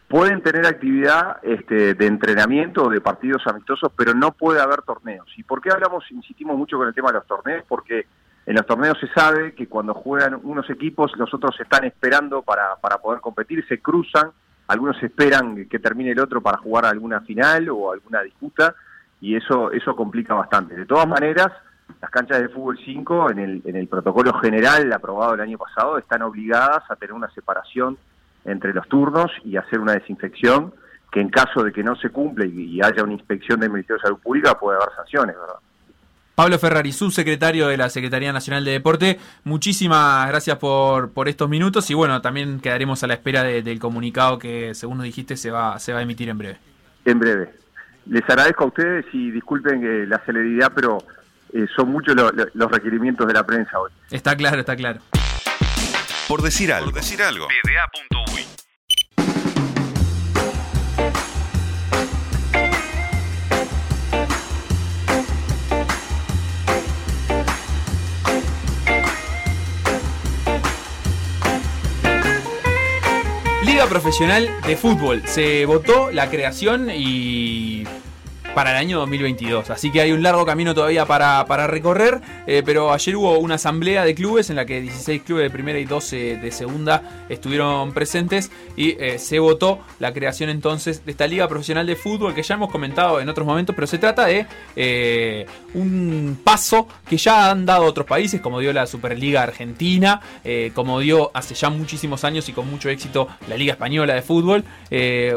F: Pueden tener actividad este, de entrenamiento o de partidos amistosos, pero no puede haber torneos. ¿Y por qué hablamos, insistimos mucho con el tema de los torneos? Porque en los torneos se sabe que cuando juegan unos equipos, los otros están esperando para, para poder competir, se cruzan algunos esperan que termine el otro para jugar alguna final o alguna disputa y eso eso complica bastante. De todas maneras, las canchas de fútbol 5 en el, en el protocolo general aprobado el año pasado están obligadas a tener una separación entre los turnos y hacer una desinfección que en caso de que no se cumpla y, haya una inspección del Ministerio de Salud Pública puede haber sanciones, ¿verdad?
A: Pablo Ferrari, subsecretario de la Secretaría Nacional de Deporte, muchísimas gracias por, por estos minutos y bueno, también quedaremos a la espera del comunicado que, según nos dijiste, se va, se va a emitir en breve.
F: En breve. Les agradezco a ustedes y disculpen eh, la celeridad, pero eh, son muchos los requerimientos de la prensa hoy.
A: Está claro, está claro.
D: Por decir algo. Por decir algo.
A: Liga Profesional de Fútbol. Se votó la creación y para el año 2022. Así que hay un largo camino todavía para, recorrer, eh, pero ayer hubo una asamblea de clubes en la que 16 clubes de primera y 12 de segunda estuvieron presentes y eh, se votó la creación entonces de esta liga profesional de fútbol que ya hemos comentado en otros momentos, pero se trata de eh, un paso que ya han dado otros países, como dio la Superliga Argentina, como dio hace ya muchísimos años y con mucho éxito la Liga Española de Fútbol,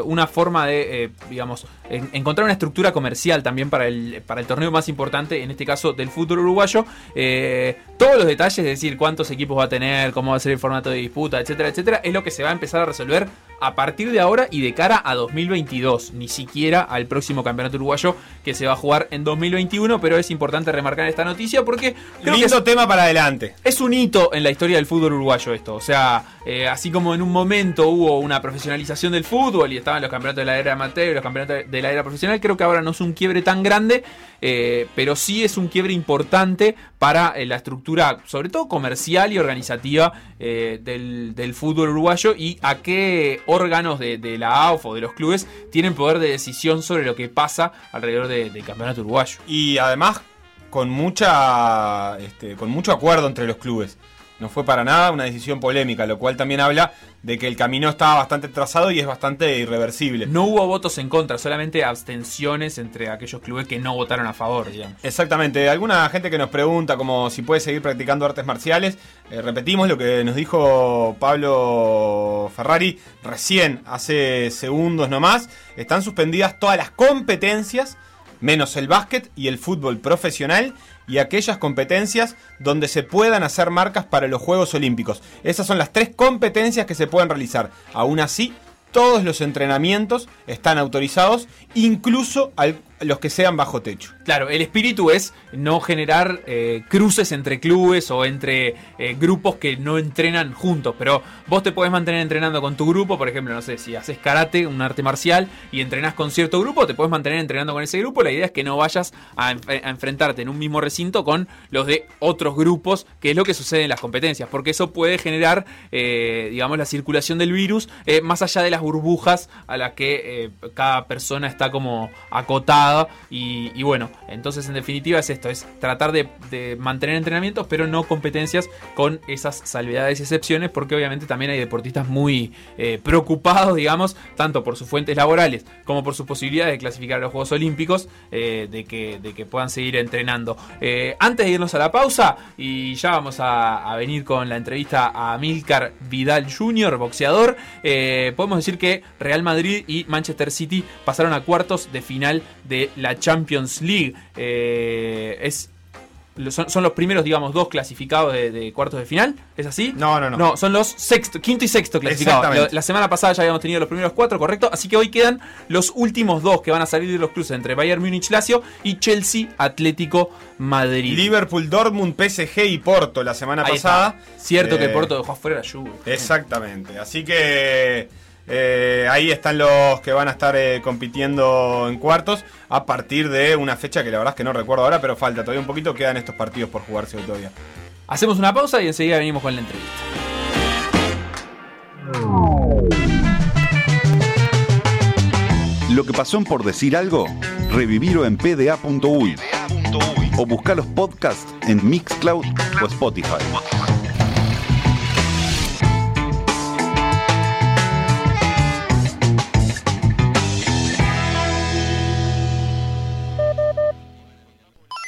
A: una forma de, digamos, encontrar una estructura comercial también para el, para el torneo más importante, en este caso del fútbol uruguayo. Eh, todos los detalles, es decir, cuántos equipos va a tener, cómo va a ser el formato de disputa, etcétera, etcétera, es lo que se va a empezar a resolver a partir de ahora y de cara a 2022, ni siquiera al próximo campeonato uruguayo que se va a jugar en 2021, pero es importante remarcar esta noticia porque
B: creo Lindo es, tema para adelante.
A: Es un hito en la historia del fútbol uruguayo esto, o sea, eh, así como en un momento hubo una profesionalización del fútbol y estaban los campeonatos de la era amateur y los campeonatos de la era profesional, creo que ahora no un quiebre tan grande, eh, pero sí es un quiebre importante para eh, la estructura, sobre todo comercial y organizativa del, del fútbol uruguayo y a qué órganos de, la AUF o de los clubes tienen poder de decisión sobre lo que pasa alrededor del campeonato uruguayo.
B: Y además con mucha este, con mucho acuerdo entre los clubes. No fue para nada una decisión polémica, lo cual también habla de que el camino estaba bastante trazado y es bastante irreversible.
A: No hubo votos en contra, solamente abstenciones entre aquellos clubes que no votaron a favor, digamos.
B: Exactamente. Alguna gente que nos pregunta como si puede seguir practicando artes marciales, eh, repetimos lo que nos dijo Pablo Ferrari recién, hace segundos nomás. Están suspendidas todas las competencias, menos el básquet y el fútbol profesional y aquellas competencias donde se puedan hacer marcas para los Juegos Olímpicos. Esas son las tres competencias que se pueden realizar. Aún así, todos los entrenamientos están autorizados, incluso al los que sean bajo techo.
A: Claro, el espíritu es no generar eh, cruces entre clubes o entre eh, grupos que no entrenan juntos, pero vos te podés mantener entrenando con tu grupo, por ejemplo, no sé, si haces karate, un arte marcial, y entrenás con cierto grupo, te podés mantener entrenando con ese grupo, la idea es que no vayas a, enfrentarte en un mismo recinto con los de otros grupos, que es lo que sucede en las competencias, porque eso puede generar, eh, digamos, la circulación del virus más allá de las burbujas a las que cada persona está como acotada y, bueno, entonces en definitiva es esto, es tratar de, mantener entrenamientos, pero no competencias con esas salvedades y excepciones, porque obviamente también hay deportistas muy eh, preocupados, digamos, tanto por sus fuentes laborales como por sus posibilidades de clasificar a los Juegos Olímpicos, eh, de, que, puedan seguir entrenando. Eh, antes de irnos a la pausa, y ya vamos a, venir con la entrevista a Milcar Vidal Jr., boxeador, podemos decir que Real Madrid y Manchester City pasaron a cuartos de final de la Champions League. Eh, es son, los primeros, digamos, dos clasificados de, cuartos de final. ¿Es así?
B: No, no, no.
A: No, son los sexto, quinto y sexto clasificados. La, semana pasada ya habíamos tenido los primeros cuatro, correcto. Así que hoy quedan los últimos dos que van a salir de los cruces entre Bayern Múnich Lazio y Chelsea Atlético Madrid.
B: Liverpool, Dortmund, PSG y Porto la semana pasada.
A: Cierto que eh, Porto dejó afuera la lluvia.
B: Exactamente. Así que eh, ahí están los que van a estar eh, compitiendo en cuartos a partir de una fecha que la verdad es que no recuerdo ahora, pero falta todavía un poquito, quedan estos partidos por jugarse hoy todavía.
A: Hacemos una pausa y enseguida venimos con la entrevista.
D: Lo que pasó Por Decir Algo, revivirlo en pda.uy o buscar los podcasts en Mixcloud o Spotify.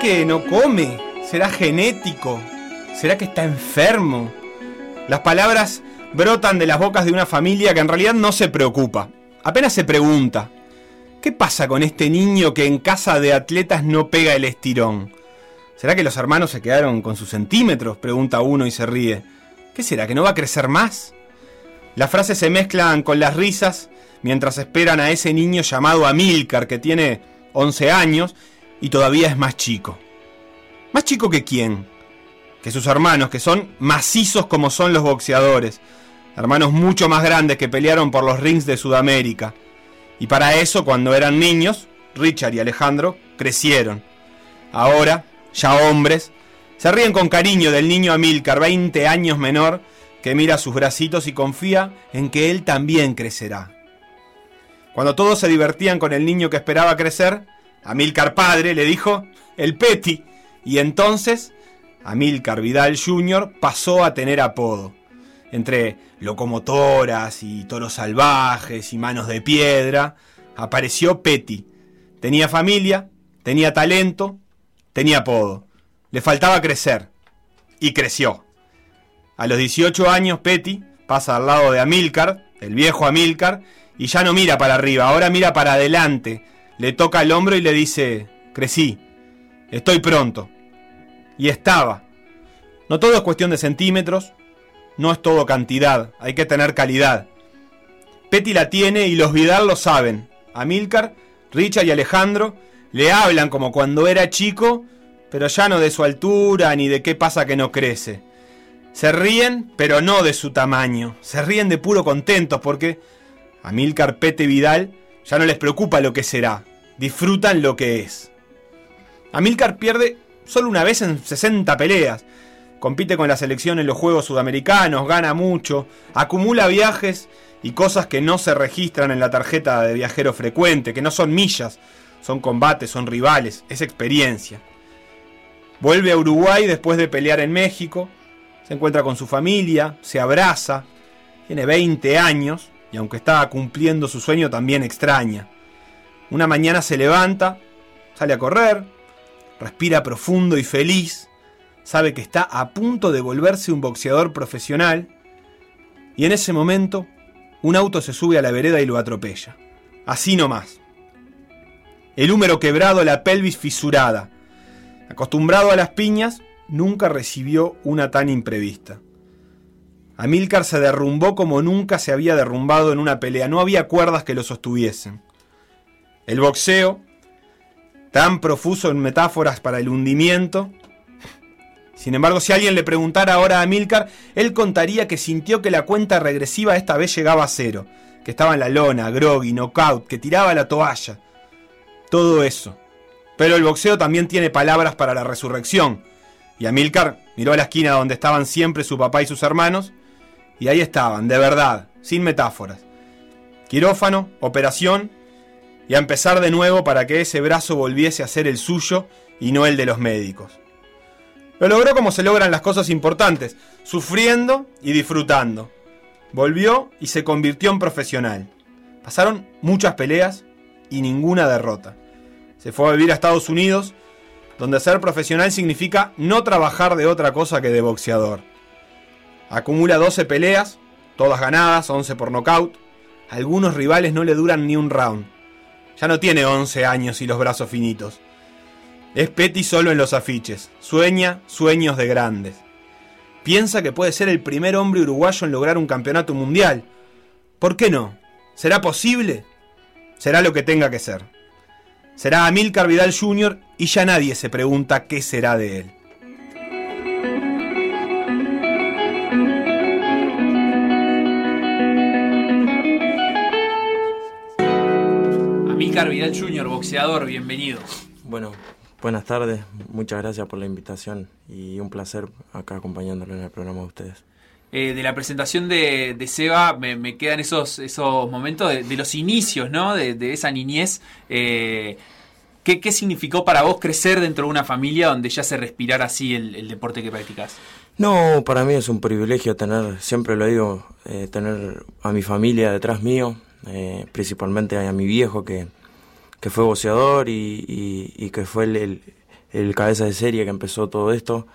B: que no come? ¿Será genético? ¿Será que está enfermo? Las palabras brotan de las bocas de una familia que en realidad no se preocupa. Apenas se pregunta, ¿qué pasa con este niño que en casa de atletas no pega el estirón? ¿Será que los hermanos se quedaron con sus centímetros? Pregunta uno y se ríe. ¿Qué será? ¿Que no va a crecer más? Las frases se mezclan con las risas mientras esperan a ese niño llamado Amílcar que tiene 11 años y todavía es más chico. ¿Más chico que quién? Que sus hermanos, que son macizos como son los boxeadores. Hermanos mucho más grandes que pelearon por los rings de Sudamérica. Y para eso, cuando eran niños, Richard y Alejandro crecieron. Ahora, ya hombres, se ríen con cariño del niño Amílcar, 20 años menor, que mira sus bracitos y confía en que él también crecerá. Cuando todos se divertían con el niño que esperaba crecer, Amílcar padre le dijo el Peti, y entonces Amílcar Vidal Jr. pasó a tener apodo. Entre locomotoras y toros salvajes y manos de piedra, apareció Peti. Tenía familia, tenía talento, tenía apodo. Le faltaba crecer. Y creció. A los 18 años, Peti pasa al lado de Amílcar, el viejo Amílcar, y ya no mira para arriba, ahora mira para adelante, le toca el hombro y le dice, crecí, estoy pronto. Y estaba. No todo es cuestión de centímetros, no es todo cantidad, hay que tener calidad. Petty la tiene y los Vidal lo saben. Amílcar, Richard y Alejandro le hablan como cuando era chico, pero ya no de su altura ni de qué pasa que no crece. Se ríen, pero no de su tamaño. Se ríen de puro contentos porque Amílcar Pete Vidal ya no les preocupa lo que será disfrutan lo que es. Amilcar pierde solo una vez en 60 peleas. Compite con la selección en los Juegos Sudamericanos, gana mucho, acumula viajes y cosas que no se registran en la tarjeta de viajero frecuente, que no son millas, son combates, son rivales, es experiencia. Vuelve a Uruguay después de pelear en México, se encuentra con su familia, se abraza, tiene 20 años y aunque estaba cumpliendo su sueño también extraña. Una mañana se levanta, sale a correr, respira profundo y feliz, sabe que está a punto de volverse un boxeador profesional, y en ese momento un auto se sube a la vereda y lo atropella. Así nomás. El húmero quebrado, la pelvis fisurada. Acostumbrado a las piñas, nunca recibió una tan imprevista. Amílcar se derrumbó como nunca se había derrumbado en una pelea. No había cuerdas que lo sostuviesen. El boxeo, tan profuso en metáforas para el hundimiento. Sin embargo, si alguien le preguntara ahora a Milcar, él contaría que sintió que la cuenta regresiva esta vez llegaba a cero, que estaba en la lona, groggy, knockout, que tiraba la toalla. Todo eso. Pero el boxeo también tiene palabras para la resurrección. Y Amílcar miró a la esquina donde estaban siempre su papá y sus hermanos, y ahí estaban, de verdad, sin metáforas. Quirófano, operación y a empezar de nuevo para que ese brazo volviese a ser el suyo y no el de los médicos. Lo logró como se logran las cosas importantes, sufriendo y disfrutando. Volvió y se convirtió en profesional. Pasaron muchas peleas y ninguna derrota. Se fue a vivir a Estados Unidos, donde ser profesional significa no trabajar de otra cosa que de boxeador. Acumula 12 peleas, todas ganadas, 11 por nocaut. Algunos rivales no le duran ni un round. Ya no tiene 11 años y los brazos finitos. Es Petty solo en los afiches. Sueña sueños de grandes. Piensa que puede ser el primer hombre uruguayo en lograr un campeonato mundial. ¿Por qué no? ¿Será posible? Será lo que tenga que ser. Será Amílcar Vidal Jr. y ya nadie se pregunta qué será de él.
A: Vidal Jr., boxeador, bienvenido.
G: Bueno, buenas tardes, muchas gracias por la invitación y un placer acá acompañándolo en el programa de ustedes.
A: Eh, de la presentación de, Seba me, quedan esos, esos momentos de, los inicios, ¿no? De, esa niñez. Eh, ¿qué, ¿qué, significó para vos crecer dentro de una familia donde ya se respirara así el, deporte que practicás?
G: No, para mí es un privilegio tener, siempre lo digo, eh, tener a mi familia detrás mío, principalmente a mi viejo que, que fue boxeador y, que fue el, el, cabeza de serie que empezó todo esto.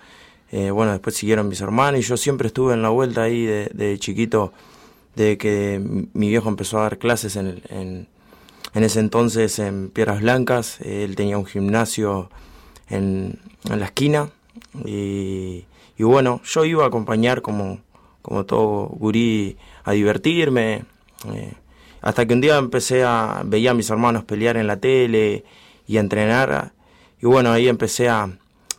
G: Eh, bueno, después siguieron mis hermanos y yo siempre estuve en la vuelta ahí de, de chiquito, de que mi viejo empezó a dar clases en, en, en ese entonces en Piedras Blancas. Él tenía un gimnasio en, en la esquina y, y, bueno, yo iba a acompañar como, como todo gurí a divertirme. Eh, hasta que un día empecé a, veía a mis hermanos pelear en la tele y entrenar. Y bueno, ahí empecé a,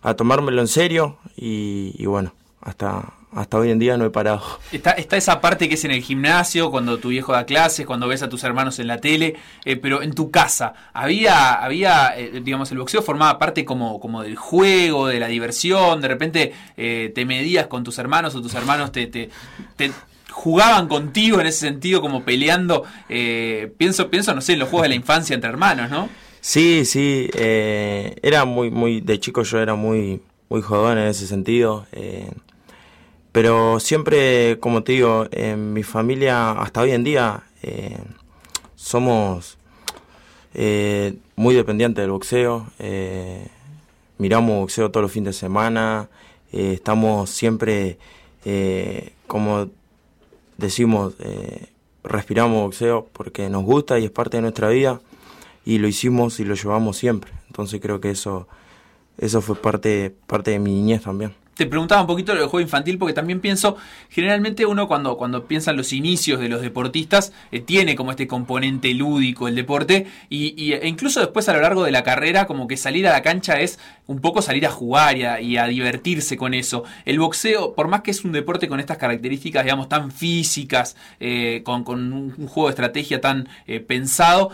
G: a tomármelo en serio y, bueno, hasta, hasta hoy en día no he parado.
A: Está, está esa parte que es en el gimnasio, cuando tu viejo da clases, cuando ves a tus hermanos en la tele, eh, pero en tu casa, ¿había, había eh, digamos, el boxeo formaba parte como, como del juego, de la diversión? De repente eh, te medías con tus hermanos o tus hermanos te, te jugaban contigo en ese sentido, como peleando. Eh, pienso, pienso, no sé, en los juegos de la infancia entre hermanos, ¿no?
G: Sí, sí, eh, era muy, muy, de chico yo era muy, muy jodón en ese sentido. Eh, pero siempre, como te digo, en mi familia, hasta hoy en día, somos muy dependientes del boxeo. miramos boxeo todos los fines de semana. estamos siempre como decimos, eh, respiramos boxeo porque nos gusta y es parte de nuestra vida y lo hicimos y lo llevamos siempre. Entonces creo que eso, eso fue parte, parte de mi niñez también
A: te preguntaba un poquito lo del juego infantil porque también pienso, generalmente uno cuando, cuando piensa en los inicios de los deportistas, eh, tiene como este componente lúdico el deporte y, e incluso después a lo largo de la carrera como que salir a la cancha es un poco salir a jugar y a, divertirse con eso. El boxeo, por más que es un deporte con estas características, digamos, tan físicas, eh, con, un, juego de estrategia tan eh, pensado,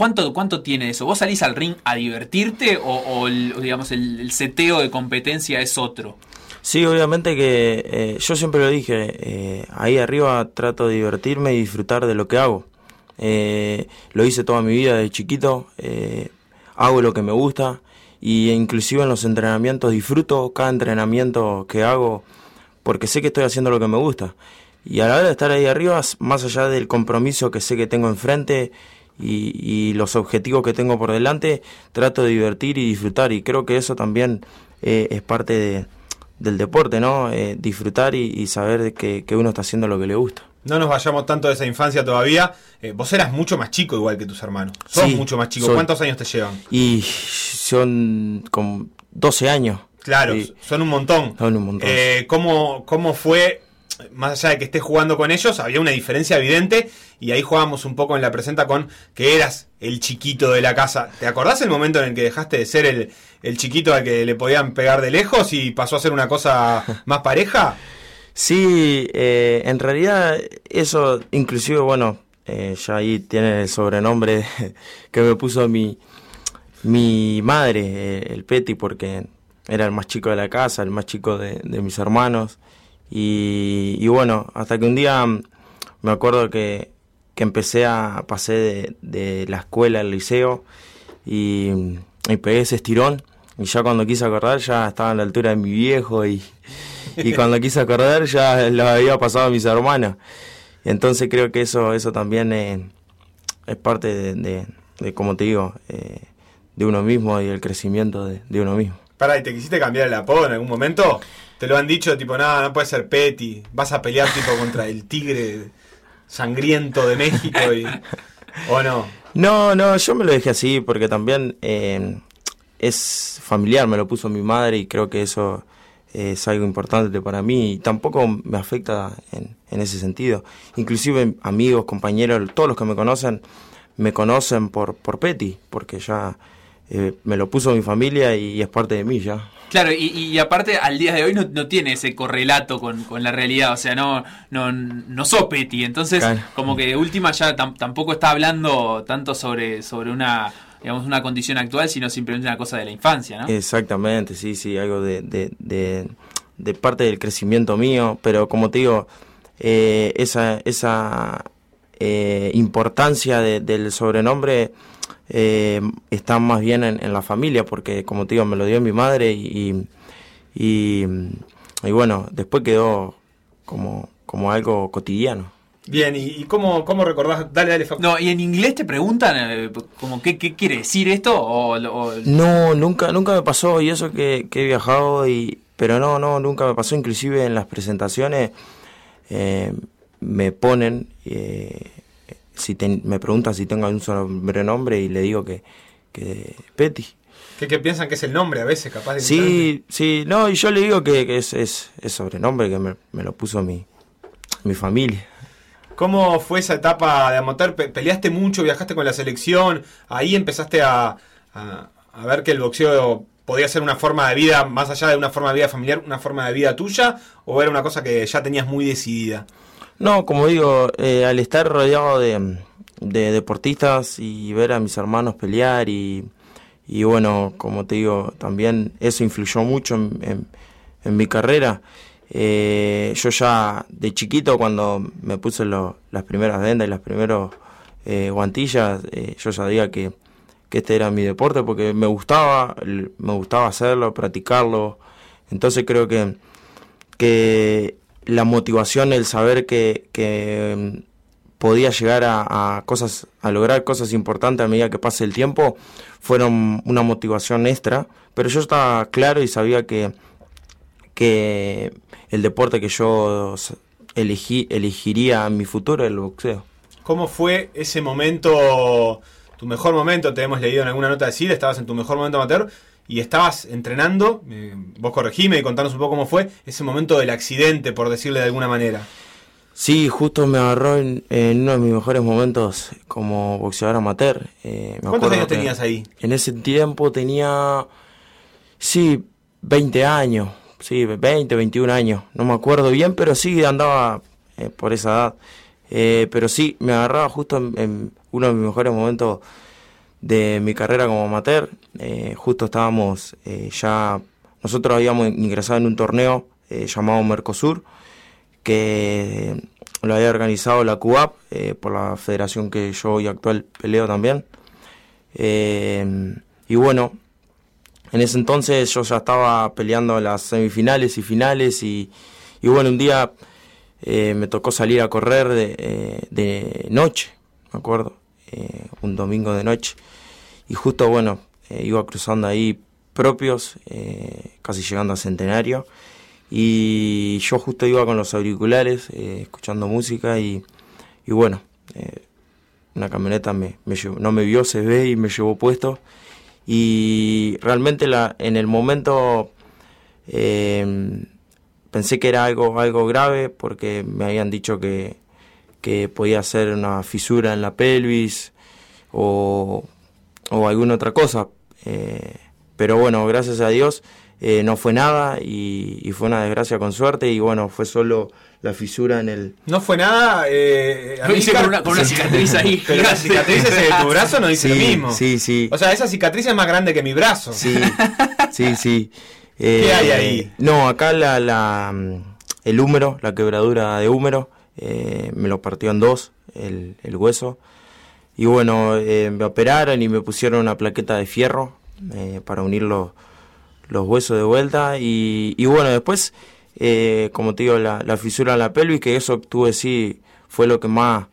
A: ¿Cuánto, ¿Cuánto tiene eso? ¿Vos salís al ring a divertirte o, el, digamos, el, seteo de competencia es otro?
G: Sí, obviamente que eh, yo siempre lo dije, eh, ahí arriba trato de divertirme y disfrutar de lo que hago. Eh, lo hice toda mi vida de chiquito, hago lo que me gusta y inclusive en los entrenamientos disfruto cada entrenamiento que hago porque sé que estoy haciendo lo que me gusta. Y a la hora de estar ahí arriba, más allá del compromiso que sé que tengo enfrente, y, los objetivos que tengo por delante, trato de divertir y disfrutar. Y creo que eso también eh, es parte de, del deporte, ¿no? Eh, disfrutar y, saber que, que, uno está haciendo lo que le gusta.
B: No nos vayamos tanto de esa infancia todavía. Eh, vos eras mucho más chico igual que tus hermanos. Sos mucho más chico. ¿Cuántos años te llevan?
G: Y son como 12 años.
B: Claro, son un montón.
G: Son un montón.
B: ¿cómo, ¿Cómo fue más allá de que estés jugando con ellos, había una diferencia evidente y ahí jugábamos un poco en la presenta con que eras el chiquito de la casa. ¿Te acordás el momento en el que dejaste de ser el, chiquito al que le podían pegar de lejos y pasó a ser una cosa más pareja?
G: Sí, eh, en realidad eso, inclusive, bueno, eh, ya ahí tiene el sobrenombre que me puso mi, mi madre, eh, el Peti, porque era el más chico de la casa, el más chico de mis hermanos. Y, bueno, hasta que un día me acuerdo que, que empecé a, pasé de, la escuela al liceo y, y, pegué ese estirón y ya cuando quise acordar ya estaba a la altura de mi viejo y, y cuando quise acordar ya lo había pasado a mis hermanos. Entonces creo que eso, eso también es, es parte de, de, como te digo, eh, de uno mismo y el crecimiento de, de uno mismo.
B: Para, ¿y te quisiste cambiar el apodo en algún momento? Te lo han dicho, tipo, nada, no puede ser Petty. Vas a pelear, tipo, contra el tigre sangriento de México y... ¿O no?
G: No, no, yo me lo dejé así porque también eh, es familiar, me lo puso mi madre y creo que eso es algo importante para mí y tampoco me afecta en, en ese sentido. Inclusive amigos, compañeros, todos los que me conocen, me conocen por, por Petty, porque ya eh, me lo puso mi familia y es parte de mí ya.
A: Claro, y, aparte al día de hoy no, tiene ese correlato con, la realidad, o sea, no no, no sos Petty, entonces como que de última ya tampoco está hablando tanto sobre, sobre una digamos una condición actual, sino simplemente una cosa de la infancia, ¿no?
G: Exactamente, sí, sí, algo de, de, parte del crecimiento mío, pero como te digo, eh, esa, esa eh, importancia del sobrenombre eh, está más bien en, la familia, porque como te digo, me lo dio mi madre y, y, y bueno, después quedó como, como algo cotidiano.
B: Bien, ¿y, cómo, cómo recordás? Dale, dale,
A: No, ¿y en inglés te preguntan eh, como qué, qué, quiere decir esto? O,
G: No, nunca, nunca me pasó, y eso que, he viajado, y pero no, no, nunca me pasó, inclusive en las presentaciones eh, me ponen, eh, si me preguntan si tengo un sobrenombre y le digo que, que Petty.
B: ¿Qué, ¿Qué, piensan que es el nombre a veces, capaz de...
G: Sí, sí, no, y yo le digo que, es, es, es, sobrenombre, que me, me lo puso mi, mi familia.
B: ¿Cómo fue esa etapa de amateur? ¿Peleaste mucho? ¿Viajaste con la selección? Ahí empezaste a, ver que el boxeo podía ser una forma de vida, más allá de una forma de vida familiar, una forma de vida tuya? ¿O era una cosa que ya tenías muy decidida?
G: No, como digo, eh, al estar rodeado de, deportistas y ver a mis hermanos pelear y, bueno, como te digo, también eso influyó mucho en mi carrera. Eh, yo ya de chiquito cuando me puse las primeras vendas y las primeras eh, guantillas, yo sabía que, que, este era mi deporte porque me gustaba, me gustaba hacerlo, practicarlo. Entonces creo que, que la motivación, el saber que, que mm, podía llegar a, cosas, a lograr cosas importantes a medida que pase el tiempo, fueron una motivación extra. Pero yo estaba claro y sabía que, que el deporte que yo elegí, elegiría en mi futuro, el boxeo.
B: ¿Cómo fue ese momento, tu mejor momento? Te hemos leído en alguna nota de CID, estabas en tu mejor momento amateur y estabas entrenando, eh, vos corregime y contanos un poco cómo fue ese momento del accidente, por decirle de alguna manera.
G: Sí, justo me agarró en, uno de mis mejores momentos como boxeador amateur.
B: Eh, ¿Cuántos años tenías ahí?
G: En ese tiempo tenía, sí, 20 años, sí, 20, 21 años, no me acuerdo bien, pero sí andaba eh, por esa edad. Eh, pero sí, me agarraba justo en, uno de mis mejores momentos de mi carrera como amateur. Eh, justo estábamos ya, nosotros habíamos ingresado en un torneo llamado Mercosur, que lo había organizado la CUAP, por la federación que yo hoy actual peleo también. y bueno, en ese entonces yo ya estaba peleando las semifinales y finales y, bueno, un día eh, me tocó salir a correr de, eh, noche, me acuerdo, eh, un domingo de noche. Y justo, bueno, iba cruzando ahí propios, casi llegando a Centenario. Y yo justo iba con los auriculares, escuchando música y, y bueno, una camioneta me, me no me vio, se ve y me llevó puesto y realmente la, en el momento eh, pensé que era algo, algo grave porque me habían dicho que, que podía ser una fisura en la pelvis o, o alguna otra cosa. Eh, pero bueno, gracias a Dios eh, no fue nada y, y, fue una desgracia con suerte y bueno, fue solo la fisura en el...
B: No fue nada... Eh,
A: con, una, con una, cicatriz ahí.
B: Pero la cicatriz de tu brazo no dice lo mismo.
G: Sí, sí.
B: O sea, esa cicatriz es más grande que mi brazo.
G: Sí, sí, sí.
B: ¿Qué hay ahí? Eh,
G: no, acá la, la, el húmero, la quebradura de húmero, eh, me lo partió en dos, el, hueso. Y bueno, eh, me operaron y me pusieron una plaqueta de fierro para unir los, los huesos de vuelta. Y, y bueno, después eh, como te digo, la, fisura en la pelvis, que eso tuve sí, fue lo que más,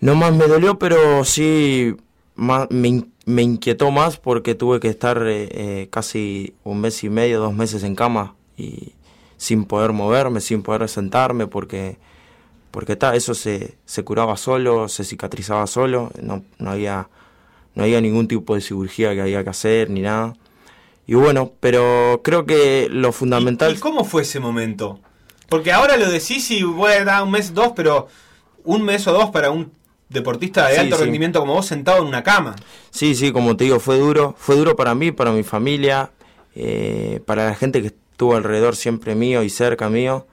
G: no más me dolió, pero sí me, me inquietó más porque tuve que estar eh, eh, casi un mes y medio, dos meses en cama y sin poder moverme, sin poder sentarme, porque porque está eso se, se curaba solo, se cicatrizaba solo, no, no había no había ningún tipo de cirugía que había que hacer ni nada. Y bueno, pero creo que lo fundamental...
B: ¿Y, cómo fue ese momento? Porque ahora lo decís y voy a dar un mes, dos, pero un mes o dos para un deportista de alto rendimiento como vos sentado en una cama.
G: Sí, sí, como te digo, fue duro. Fue duro para mí, para mi familia, eh, para la gente que estuvo alrededor siempre mío y cerca mío.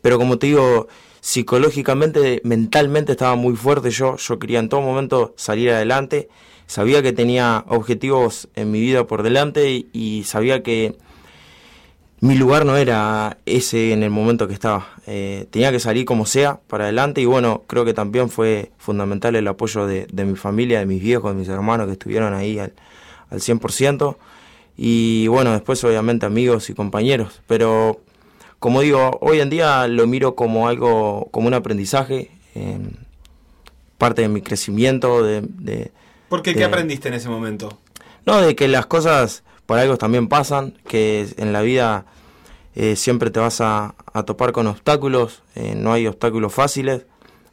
G: Pero como te digo, psicológicamente, mentalmente estaba muy fuerte yo. Yo quería en todo momento salir adelante sabía que tenía objetivos en mi vida por delante y, sabía que mi lugar no era ese en el momento que estaba. Eh, tenía que salir como sea para adelante y bueno, creo que también fue fundamental el apoyo de, mi familia, de mis viejos, de mis hermanos que estuvieron ahí al, al 100%. Y bueno, después obviamente amigos y compañeros. Pero como digo, hoy en día lo miro como algo, como un aprendizaje, parte de mi crecimiento. De, de
B: ¿Por qué? ¿Qué aprendiste en ese momento?
G: No, de que las cosas por algo también pasan, que en la vida eh, siempre te vas a, topar con obstáculos, eh, no hay obstáculos fáciles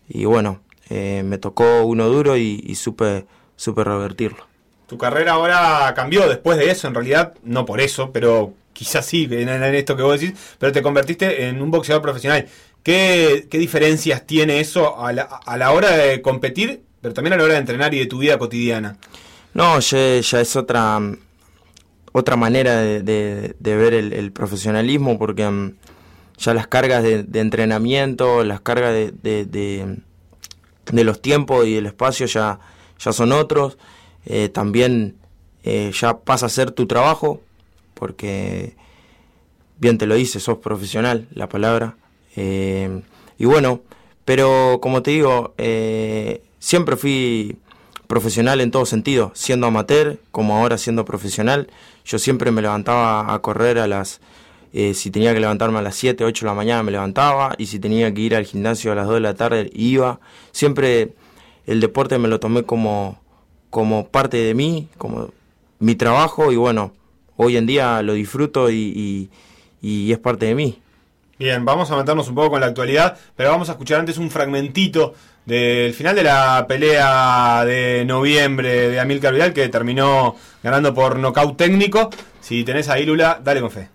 G: y bueno, eh, me tocó uno duro y, supe, supe revertirlo.
B: Tu carrera ahora cambió después de eso, en realidad no por eso, pero quizás sí, en, esto que vos decís, pero te convertiste en un boxeador profesional. ¿Qué, diferencias tiene eso a la, a la, hora de competir, pero también a la hora de entrenar y de tu vida cotidiana?
G: No, ya, ya es otra, otra manera de, ver el, profesionalismo, porque mm, ya las cargas de, entrenamiento, las cargas de, de, los tiempos y el espacio ya, ya son otros. Eh, también eh, ya pasa a ser tu trabajo, porque bien te lo dice, sos profesional, la palabra. Eh, y bueno, pero como te digo, siempre fui profesional en todo sentido, siendo amateur como ahora siendo profesional. Yo siempre me levantaba a correr a las, eh, si tenía que levantarme a las 7, 8 de la mañana me levantaba y si tenía que ir al gimnasio a las 2 de la tarde iba. Siempre el deporte me lo tomé como, como parte de mí, como mi trabajo y bueno, hoy en día lo disfruto y, es parte de mí.
B: Bien, vamos a meternos un poco con la actualidad, pero vamos a escuchar antes un fragmentito del final de la pelea de noviembre de Amilcar Vidal que terminó ganando por nocaut técnico. Si tenés ahí Lula, dale con fe.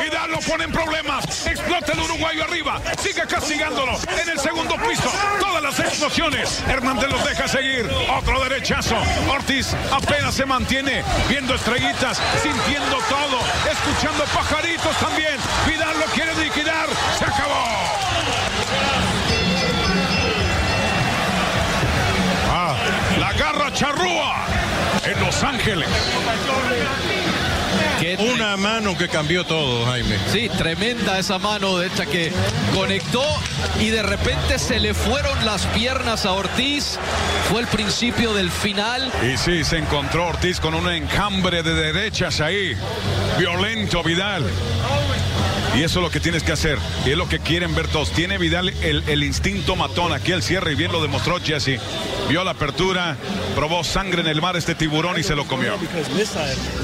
H: Vidal lo pone en problemas. Explota el uruguayo arriba. Sigue castigándolo en el segundo piso. Todas las explosiones. Hernández los deja seguir. Otro derechazo. Ortiz apenas se mantiene viendo estrellitas, sintiendo todo, escuchando pajaritos también. Vidal lo quiere liquidar. Se acabó. Ah, la garra charrúa en Los Ángeles.
I: Una mano que cambió todo, Jaime.
J: Sí, tremenda esa mano de hecha que conectó y de repente se le fueron las piernas a Ortiz. Fue el principio del final.
H: Y sí, se encontró Ortiz con un encambre de derechas ahí. Violento Vidal. Y eso es lo que tienes que hacer. Y es lo que quieren ver todos. Tiene Vidal el, instinto matón. Aquí el cierre y bien lo demostró Jesse. Vio la apertura, probó sangre en el mar este tiburón y se lo comió.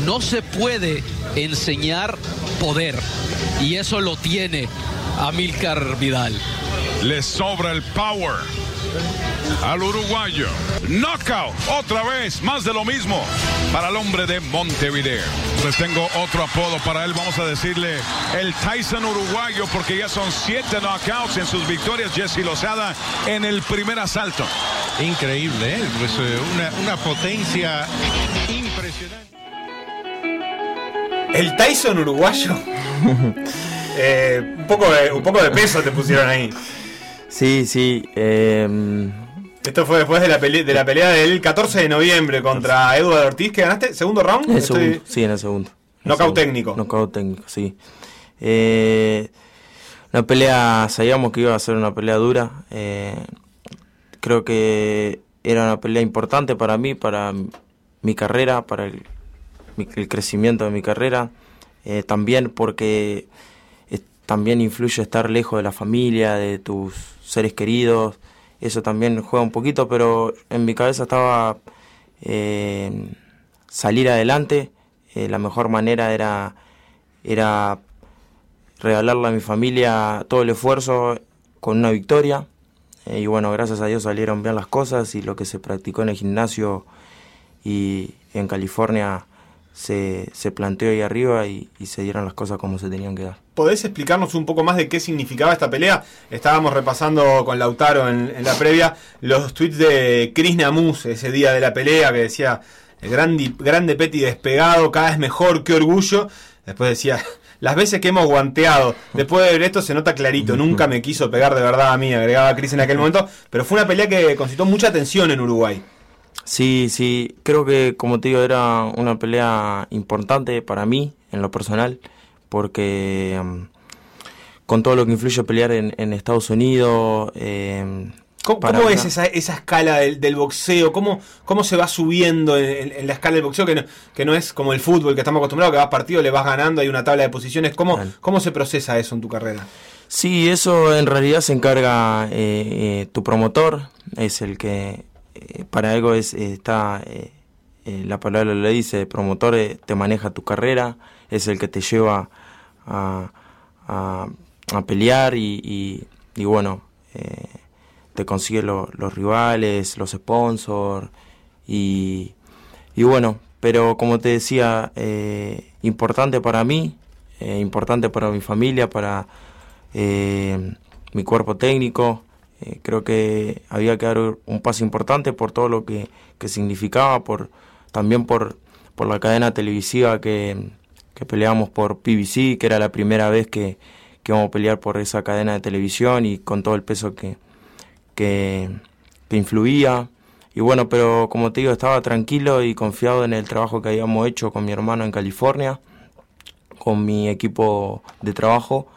J: No se puede enseñar poder. Y eso lo tiene Amilcar Vidal.
H: Le sobra el power al uruguayo. Knockout, otra vez, más de lo mismo para el hombre de Montevideo. Les tengo otro apodo para él, vamos a decirle el Tyson uruguayo, porque ya son siete knockouts en sus victorias. Jesse Lozada en el primer asalto.
I: Increíble, ¿eh? Pues, eh, una, una potencia impresionante.
B: El Tyson uruguayo. Eh, un, poco de, un poco de peso te pusieron ahí.
G: Sí, sí. Eh,
B: esto fue después de la, pelea, de la pelea del 14 de noviembre contra Eduardo Ortiz, que ganaste. ¿Segundo round?
G: Sí, en el segundo.
B: Knockout técnico.
G: Knockout técnico, sí. Eh, una pelea, sabíamos que iba a ser una pelea dura. Eh, creo que era una pelea importante para mí, para mi carrera, para el, crecimiento de mi carrera. Eh, también porque también influye estar lejos de la familia, de tus seres queridos eso también juega un poquito, pero en mi cabeza estaba eh, salir adelante. Eh, la mejor manera era, era regalarle a mi familia todo el esfuerzo con una victoria. Eh, y bueno, gracias a Dios salieron bien las cosas y lo que se practicó en el gimnasio y en California se, se planteó ahí arriba y, se dieron las cosas como se tenían que dar.
B: ¿Podés explicarnos un poco más de qué significaba esta pelea? Estábamos repasando con Lautaro en, la previa los tweets de Chris Namus ese día de la pelea que decía grande, grande Petty despegado, cada vez mejor, qué orgullo. Después decía, las veces que hemos guanteado, después de ver esto se nota clarito, nunca me quiso pegar de verdad a mí, agregaba Chris en aquel momento, pero fue una pelea que concitó mucha atención en Uruguay.
G: Sí, sí, creo que como te digo era una pelea importante para mí en lo personal, porque mm, con todo lo que influye pelear en, Estados Unidos...
B: Eh, ¿Cómo, es esa, esa escala del, boxeo? ¿Cómo, ¿Cómo se va subiendo en, la escala del boxeo? Que no, que no es como el fútbol, que estamos acostumbrados, que vas partido, le vas ganando, hay una tabla de posiciones. ¿Cómo, ¿Cómo se procesa eso en tu carrera?
G: Sí, eso en realidad se encarga eh, eh, tu promotor, es el que eh, para algo es, está, la palabra lo dice, promotor te maneja tu carrera, es el que te lleva a, a, pelear y, y, bueno, te consigue los rivales, los sponsors y, y, bueno, pero como te decía, importante para mí, importante para mi familia, para eh, mi cuerpo técnico. Eh, creo que había que dar un paso importante por todo lo que, significaba, por también por, por la cadena televisiva que, que peleamos por PBC, que era la primera vez que, que íbamos a pelear por esa cadena de televisión y con todo el peso que, que, que influía. Y bueno, pero como te digo, estaba tranquilo y confiado en el trabajo que habíamos hecho con mi hermano en California, con mi equipo de trabajo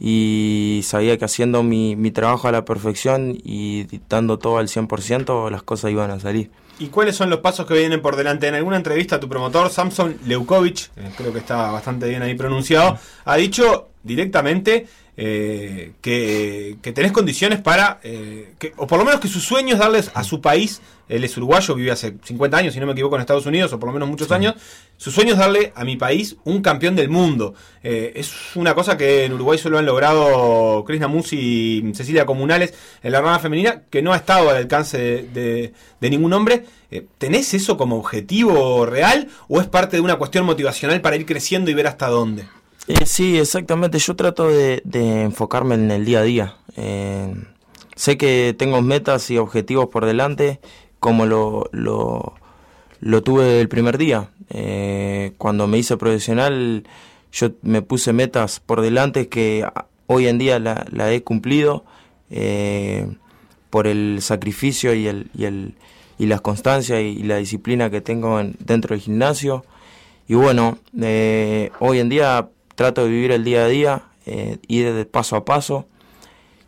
G: y sabía que haciendo mi, mi trabajo a la perfección y dando todo al 100% las cosas iban a salir.
B: ¿Y cuáles son los pasos que vienen por delante? En alguna entrevista tu promotor, Samson Leukovic, eh, creo que está bastante bien ahí pronunciado, ha dicho directamente eh, que, tenés condiciones para, eh, que, o por lo menos que su sueño es darles a su país, él es uruguayo, vive hace 50 años, si no me equivoco, en Estados Unidos, o por lo menos muchos años, su sueño es darle a mi país un campeón del mundo. Eh, es una cosa que en Uruguay solo han logrado Chris Mus y Cecilia Comunales en la rama femenina, que no ha estado al alcance de, de ningún hombre. ¿Tenés eso como objetivo real o es parte de una cuestión motivacional para ir creciendo y ver hasta dónde?
G: Eh, sí, exactamente. Yo trato de, enfocarme en el día a día. Eh, sé que tengo metas y objetivos por delante, como lo, lo, tuve el primer día. Eh, cuando me hice profesional, yo me puse metas por delante que hoy en día la, he cumplido por el sacrificio y, el, y, el, y la constancia y, la disciplina que tengo dentro del gimnasio. Y bueno, hoy en día trato de vivir el día a día, eh, ir de paso a paso.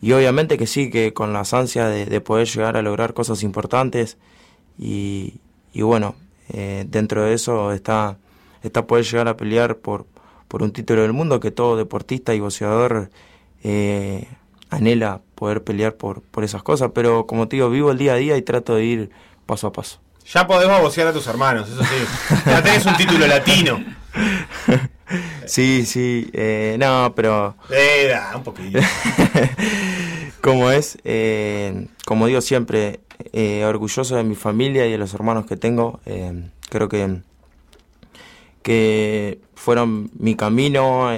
G: Y obviamente que sí, que con las ansias de, poder llegar a lograr cosas importantes. Y, bueno, eh, dentro de eso está, está poder llegar a pelear por, por un título del mundo que todo deportista y boxeador eh, anhela poder pelear por, por esas cosas. Pero como te digo, vivo el día a día y trato de ir paso a paso.
B: Ya podemos boxear a tus hermanos, eso sí. Ya tenés un título latino.
G: Sí, sí, eh, no, pero...
B: Eh, un poquito.
G: como es, eh, como digo siempre, eh, orgulloso de mi familia y de los hermanos que tengo. creo que, que fueron mi camino,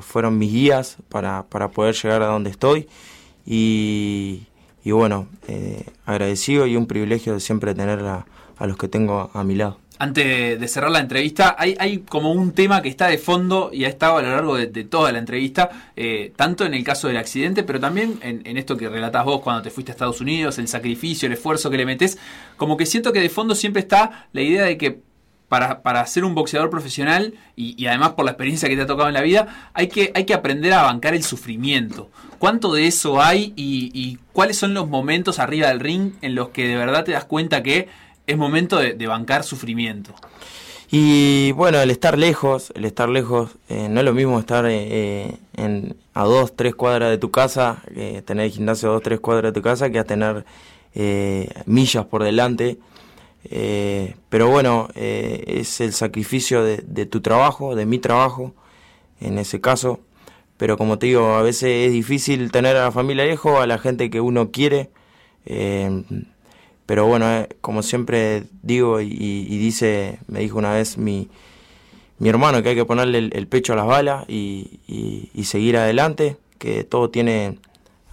G: fueron mis guías para, para poder llegar a donde estoy. Y, y bueno, agradecido y un privilegio de siempre tener a, a los que tengo a mi lado
A: antes de cerrar la entrevista, hay, como un tema que está de fondo y ha estado a lo largo de, toda la entrevista, eh, tanto en el caso del accidente, pero también en, esto que relatás vos cuando te fuiste a Estados Unidos, el sacrificio, el esfuerzo que le metes, como que siento que de fondo siempre está la idea de que para, para ser un boxeador profesional y, además por la experiencia que te ha tocado en la vida, hay que, hay que aprender a bancar el sufrimiento. ¿Cuánto de eso hay y cuáles son los momentos arriba del ring en los que de verdad te das cuenta que es momento de, bancar sufrimiento.
G: Y bueno, el estar lejos, el estar lejos, eh, no es lo mismo estar eh, en, a dos, tres cuadras de tu casa, tener el gimnasio a dos, tres cuadras de tu casa, que a tener eh, millas por delante. pero bueno, es el sacrificio de, de, tu trabajo, de mi trabajo, en ese caso. Pero como te digo, a veces es difícil tener a la familia lejos, a la gente que uno quiere. Pero bueno, eh, como siempre digo y, dice, me dijo una vez mi, mi hermano que hay que ponerle el, pecho a las balas y, y, seguir adelante, que todo tiene,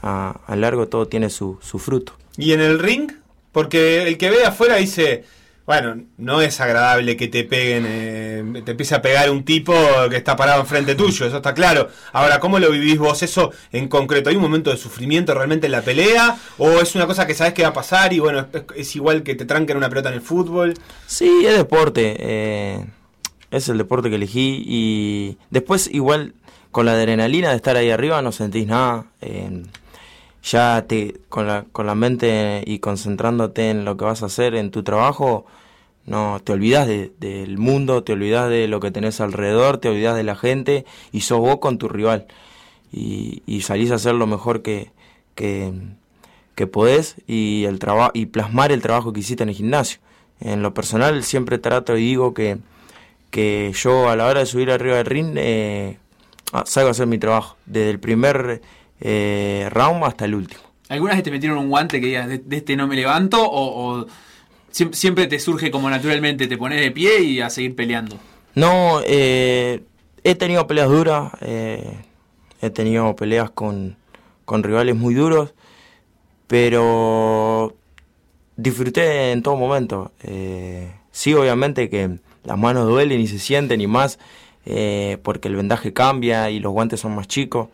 G: a, a largo todo tiene su, su fruto.
B: ¿Y en el ring? Porque el que ve afuera dice, bueno, no es agradable que te peguen, eh, te empiece a pegar un tipo que está parado enfrente tuyo, eso está claro. Ahora, ¿cómo lo vivís vos eso en concreto? ¿Hay un momento de sufrimiento realmente en la pelea? ¿O es una cosa que sabes que va a pasar y bueno, es, igual que te tranquen una pelota en el fútbol?
G: Sí, es deporte. Eh, es el deporte que elegí y después igual con la adrenalina de estar ahí arriba no sentís nada. Eh, ya te con la, con la mente y concentrándote en lo que vas a hacer en tu trabajo, no te olvidas de, del mundo, te olvidas de lo que tenés alrededor, te olvidas de la gente y sos vos con tu rival. Y, y salís a hacer lo mejor que, que, que podés y, el y plasmar el trabajo que hiciste en el gimnasio. En lo personal siempre trato y digo que, que yo a la hora de subir arriba del ring eh, ah, salgo a hacer mi trabajo. Desde el primer eh, round hasta el último.
A: ¿Algunas vez te metieron un guante que digas, de, este no me levanto? ¿O, siempre te surge como naturalmente, te pones de pie y a seguir peleando?
G: No, eh, he tenido peleas duras, eh, he tenido peleas con, con rivales muy duros, pero disfruté en todo momento. Eh, sí, obviamente que las manos duelen y se sienten y más porque el vendaje cambia y los guantes son más chicos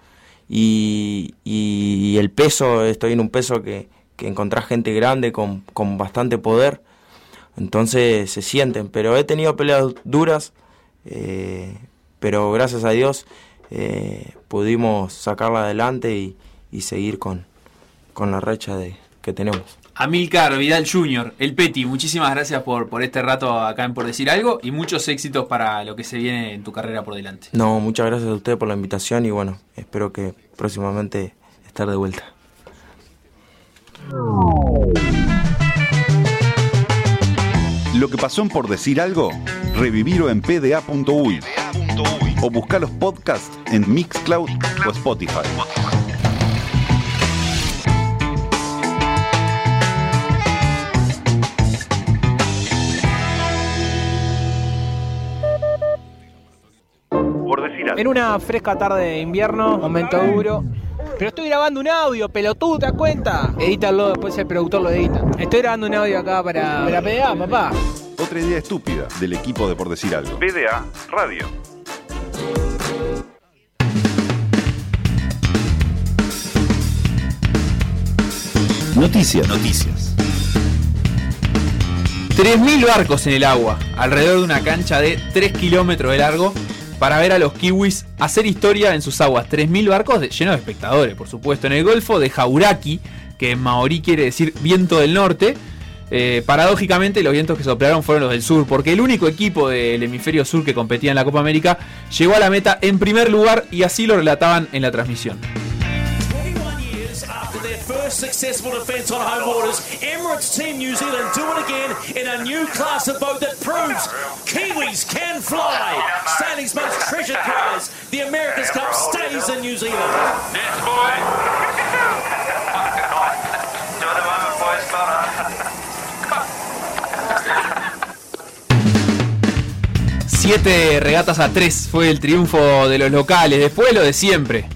G: y, el peso, estoy en un peso que, que encontrás gente grande con, con bastante poder, entonces se sienten, pero he tenido peleas duras, eh, pero gracias a Dios eh, pudimos sacarla adelante y, y seguir con, con la recha de, que tenemos.
A: Amilcar Vidal Jr., el Peti, muchísimas gracias por, por este rato acá en Por Decir Algo y muchos éxitos para lo que se viene en tu carrera por delante.
G: No, muchas gracias a usted por la invitación y bueno, espero que próximamente estar de vuelta.
D: Lo que pasó en Por Decir Algo, revivirlo en pda.uy o buscar los podcasts en Mixcloud o Spotify.
K: En una fresca tarde de invierno, momento duro. Pero estoy grabando un audio, pelotudo, ¿te das cuenta? Edítalo, después el productor lo edita. Estoy grabando un audio acá para, la PDA, papá.
D: Otra idea estúpida del equipo de Por Decir Algo. PDA Radio. Noticias. Noticias.
A: 3.000 barcos en el agua, alrededor de una cancha de 3 kilómetros de largo, para ver a los kiwis hacer historia en sus aguas. 3.000 barcos llenos de espectadores, por supuesto. En el Golfo de Jauraki, que en maorí quiere decir viento del norte, eh, paradójicamente los vientos que soplaron fueron los del sur, porque el único equipo del hemisferio sur que competía en la Copa América llegó a la meta en primer lugar y así lo relataban en la transmisión. Successful defence on home waters. Emirates Team New Zealand do it again in a new class of boat that proves Kiwis can fly. Sailing's most treasured prize, the America's Cup stays in New Zealand. Yes, boy. Do it moment, boys. Siete regatas a tres fue el triunfo de los locales, después lo de siempre.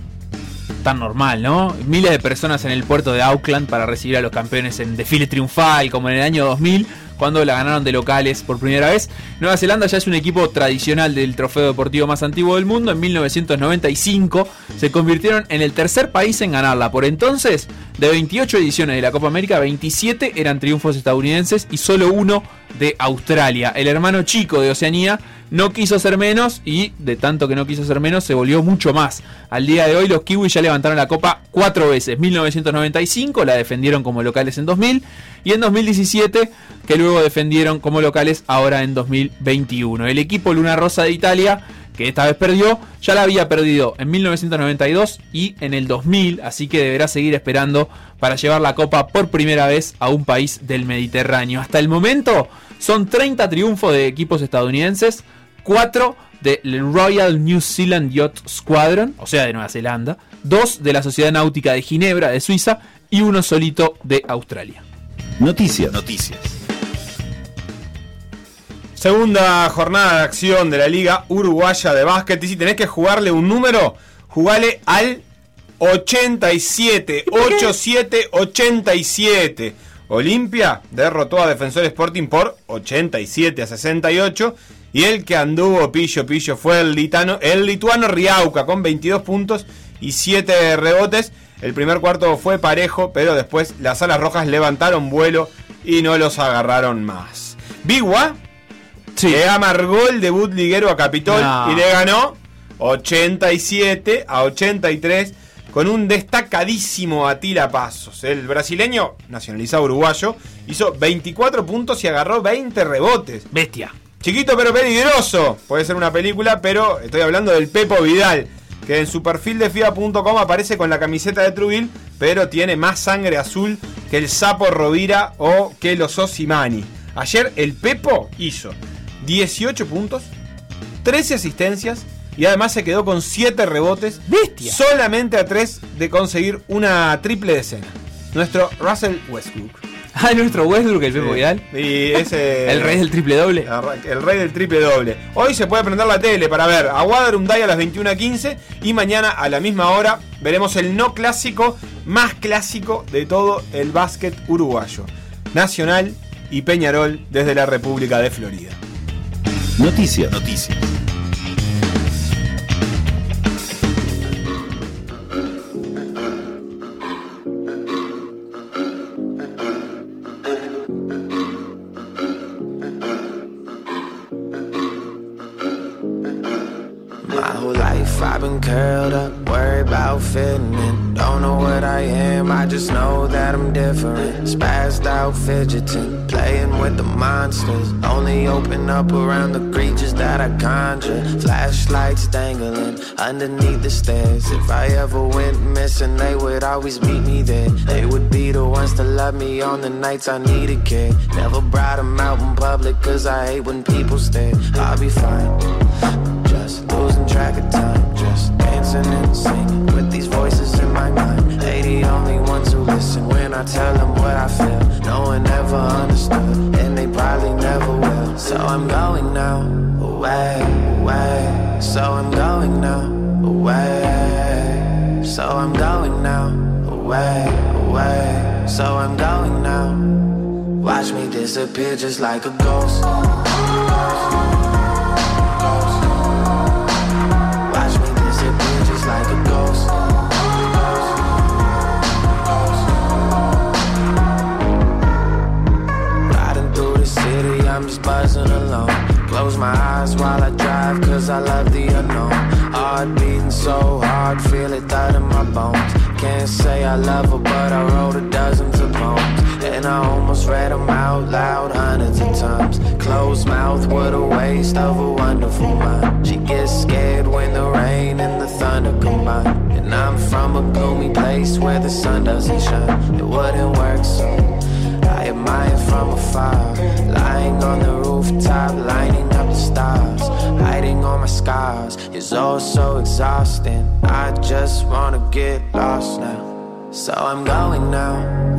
A: Tan normal, ¿no? Miles de personas en el puerto de Auckland para recibir a los campeones en desfile triunfal, como en el año 2000, cuando la ganaron de locales por primera vez. Nueva Zelanda ya es un equipo tradicional del trofeo deportivo más antiguo del mundo. En 1995 se convirtieron en el tercer país en ganarla. Por entonces, de 28 ediciones de la Copa América, 27 eran triunfos estadounidenses y solo uno de Australia. El hermano chico de Oceanía no quiso ser menos y de tanto que no quiso ser menos se volvió mucho más. Al día de hoy los kiwis ya levantaron la copa cuatro veces. 1995 la defendieron como locales en 2000 y en 2017 que luego defendieron como locales ahora en 2021. El equipo Luna Rosa de Italia que esta vez perdió, ya la había perdido en 1992 y en el 2000, así que deberá seguir esperando para llevar la copa por primera vez a un país del Mediterráneo. Hasta el momento son 30 triunfos de equipos estadounidenses, 4 del Royal New Zealand Yacht Squadron, o sea de Nueva Zelanda, 2 de la Sociedad Náutica de Ginebra de Suiza y uno solito de Australia.
D: Noticias. Noticias.
B: Segunda jornada de acción de la Liga Uruguaya de Básquet. Y si tenés que jugarle un número, jugale al 87, 87, 87. Olimpia derrotó a Defensor Sporting por 87 a 68. Y el que anduvo pillo pillo fue el, litano, el lituano Riauca con 22 puntos y 7 rebotes. El primer cuarto fue parejo, pero después las alas rojas levantaron vuelo y no los agarraron más. Bigua le amargó el debut liguero a Capitol
A: No.
B: y le ganó 87 a 83 con un destacadísimo Atila Pasos. El brasileño, nacionalizado uruguayo, hizo 24 puntos y agarró 20 rebotes.
A: Bestia.
B: Chiquito pero peligroso. Puede ser una película, pero estoy hablando del Pepo Vidal, que en su perfil de FIBA.com aparece con la camiseta de Trubil, pero tiene más sangre azul que el Sapo Rovira o que los Osimani. Ayer el Pepo hizo 18 puntos, 13 asistencias y además se quedó con 7 rebotes.
A: ¡Bestia!
B: Solamente a 3 de conseguir una triple decena. Nuestro Russell Westbrook.
A: Ah, nuestro Westbrook, el Pepo Vidal.
B: Y ese.
A: El rey del triple doble.
B: El rey del triple doble. Hoy se puede prender la tele para ver a Waterunday a las 21.15 y mañana a la misma hora veremos el no clásico más clásico de todo el básquet uruguayo. Nacional y Peñarol desde la República de Florida.
L: Noticias. Noticias.
M: I am, I just know that I'm different. Spazzed out, fidgeting, playing with the monsters. Only open up around the creatures that I conjure. Flashlights dangling underneath the stairs. If I ever went missing, they would always meet me there. They would be the ones to love me on the nights I needed care. Never brought them out in public, cause I hate when people stare. I'll be fine. Just losing track of time, just dancing and singing with these voices in my mind. They the only ones who listen when I tell them what I feel. No one ever understood, and they probably never will. So I'm going now, away, away. So I'm going now, away. So I'm going now, away, away. So I'm going now. Watch me disappear just like a ghost. Just buzzing alone. Close my eyes while I drive, cause I love the unknown. Heart beating so hard, feel it thud in my bones. Can't say I love her, but I wrote a dozens of poems. And I almost read them out loud hundreds of times. Closed mouth, what a waste of a wonderful mind. She gets scared when the rain and the thunder combine. And I'm from a gloomy place where the sun doesn't shine. It wouldn't work, so I admire from afar. Lying on the rooftop, lining up the stars. Hiding all my scars is all so exhausting. I just wanna get lost now. So I'm going now,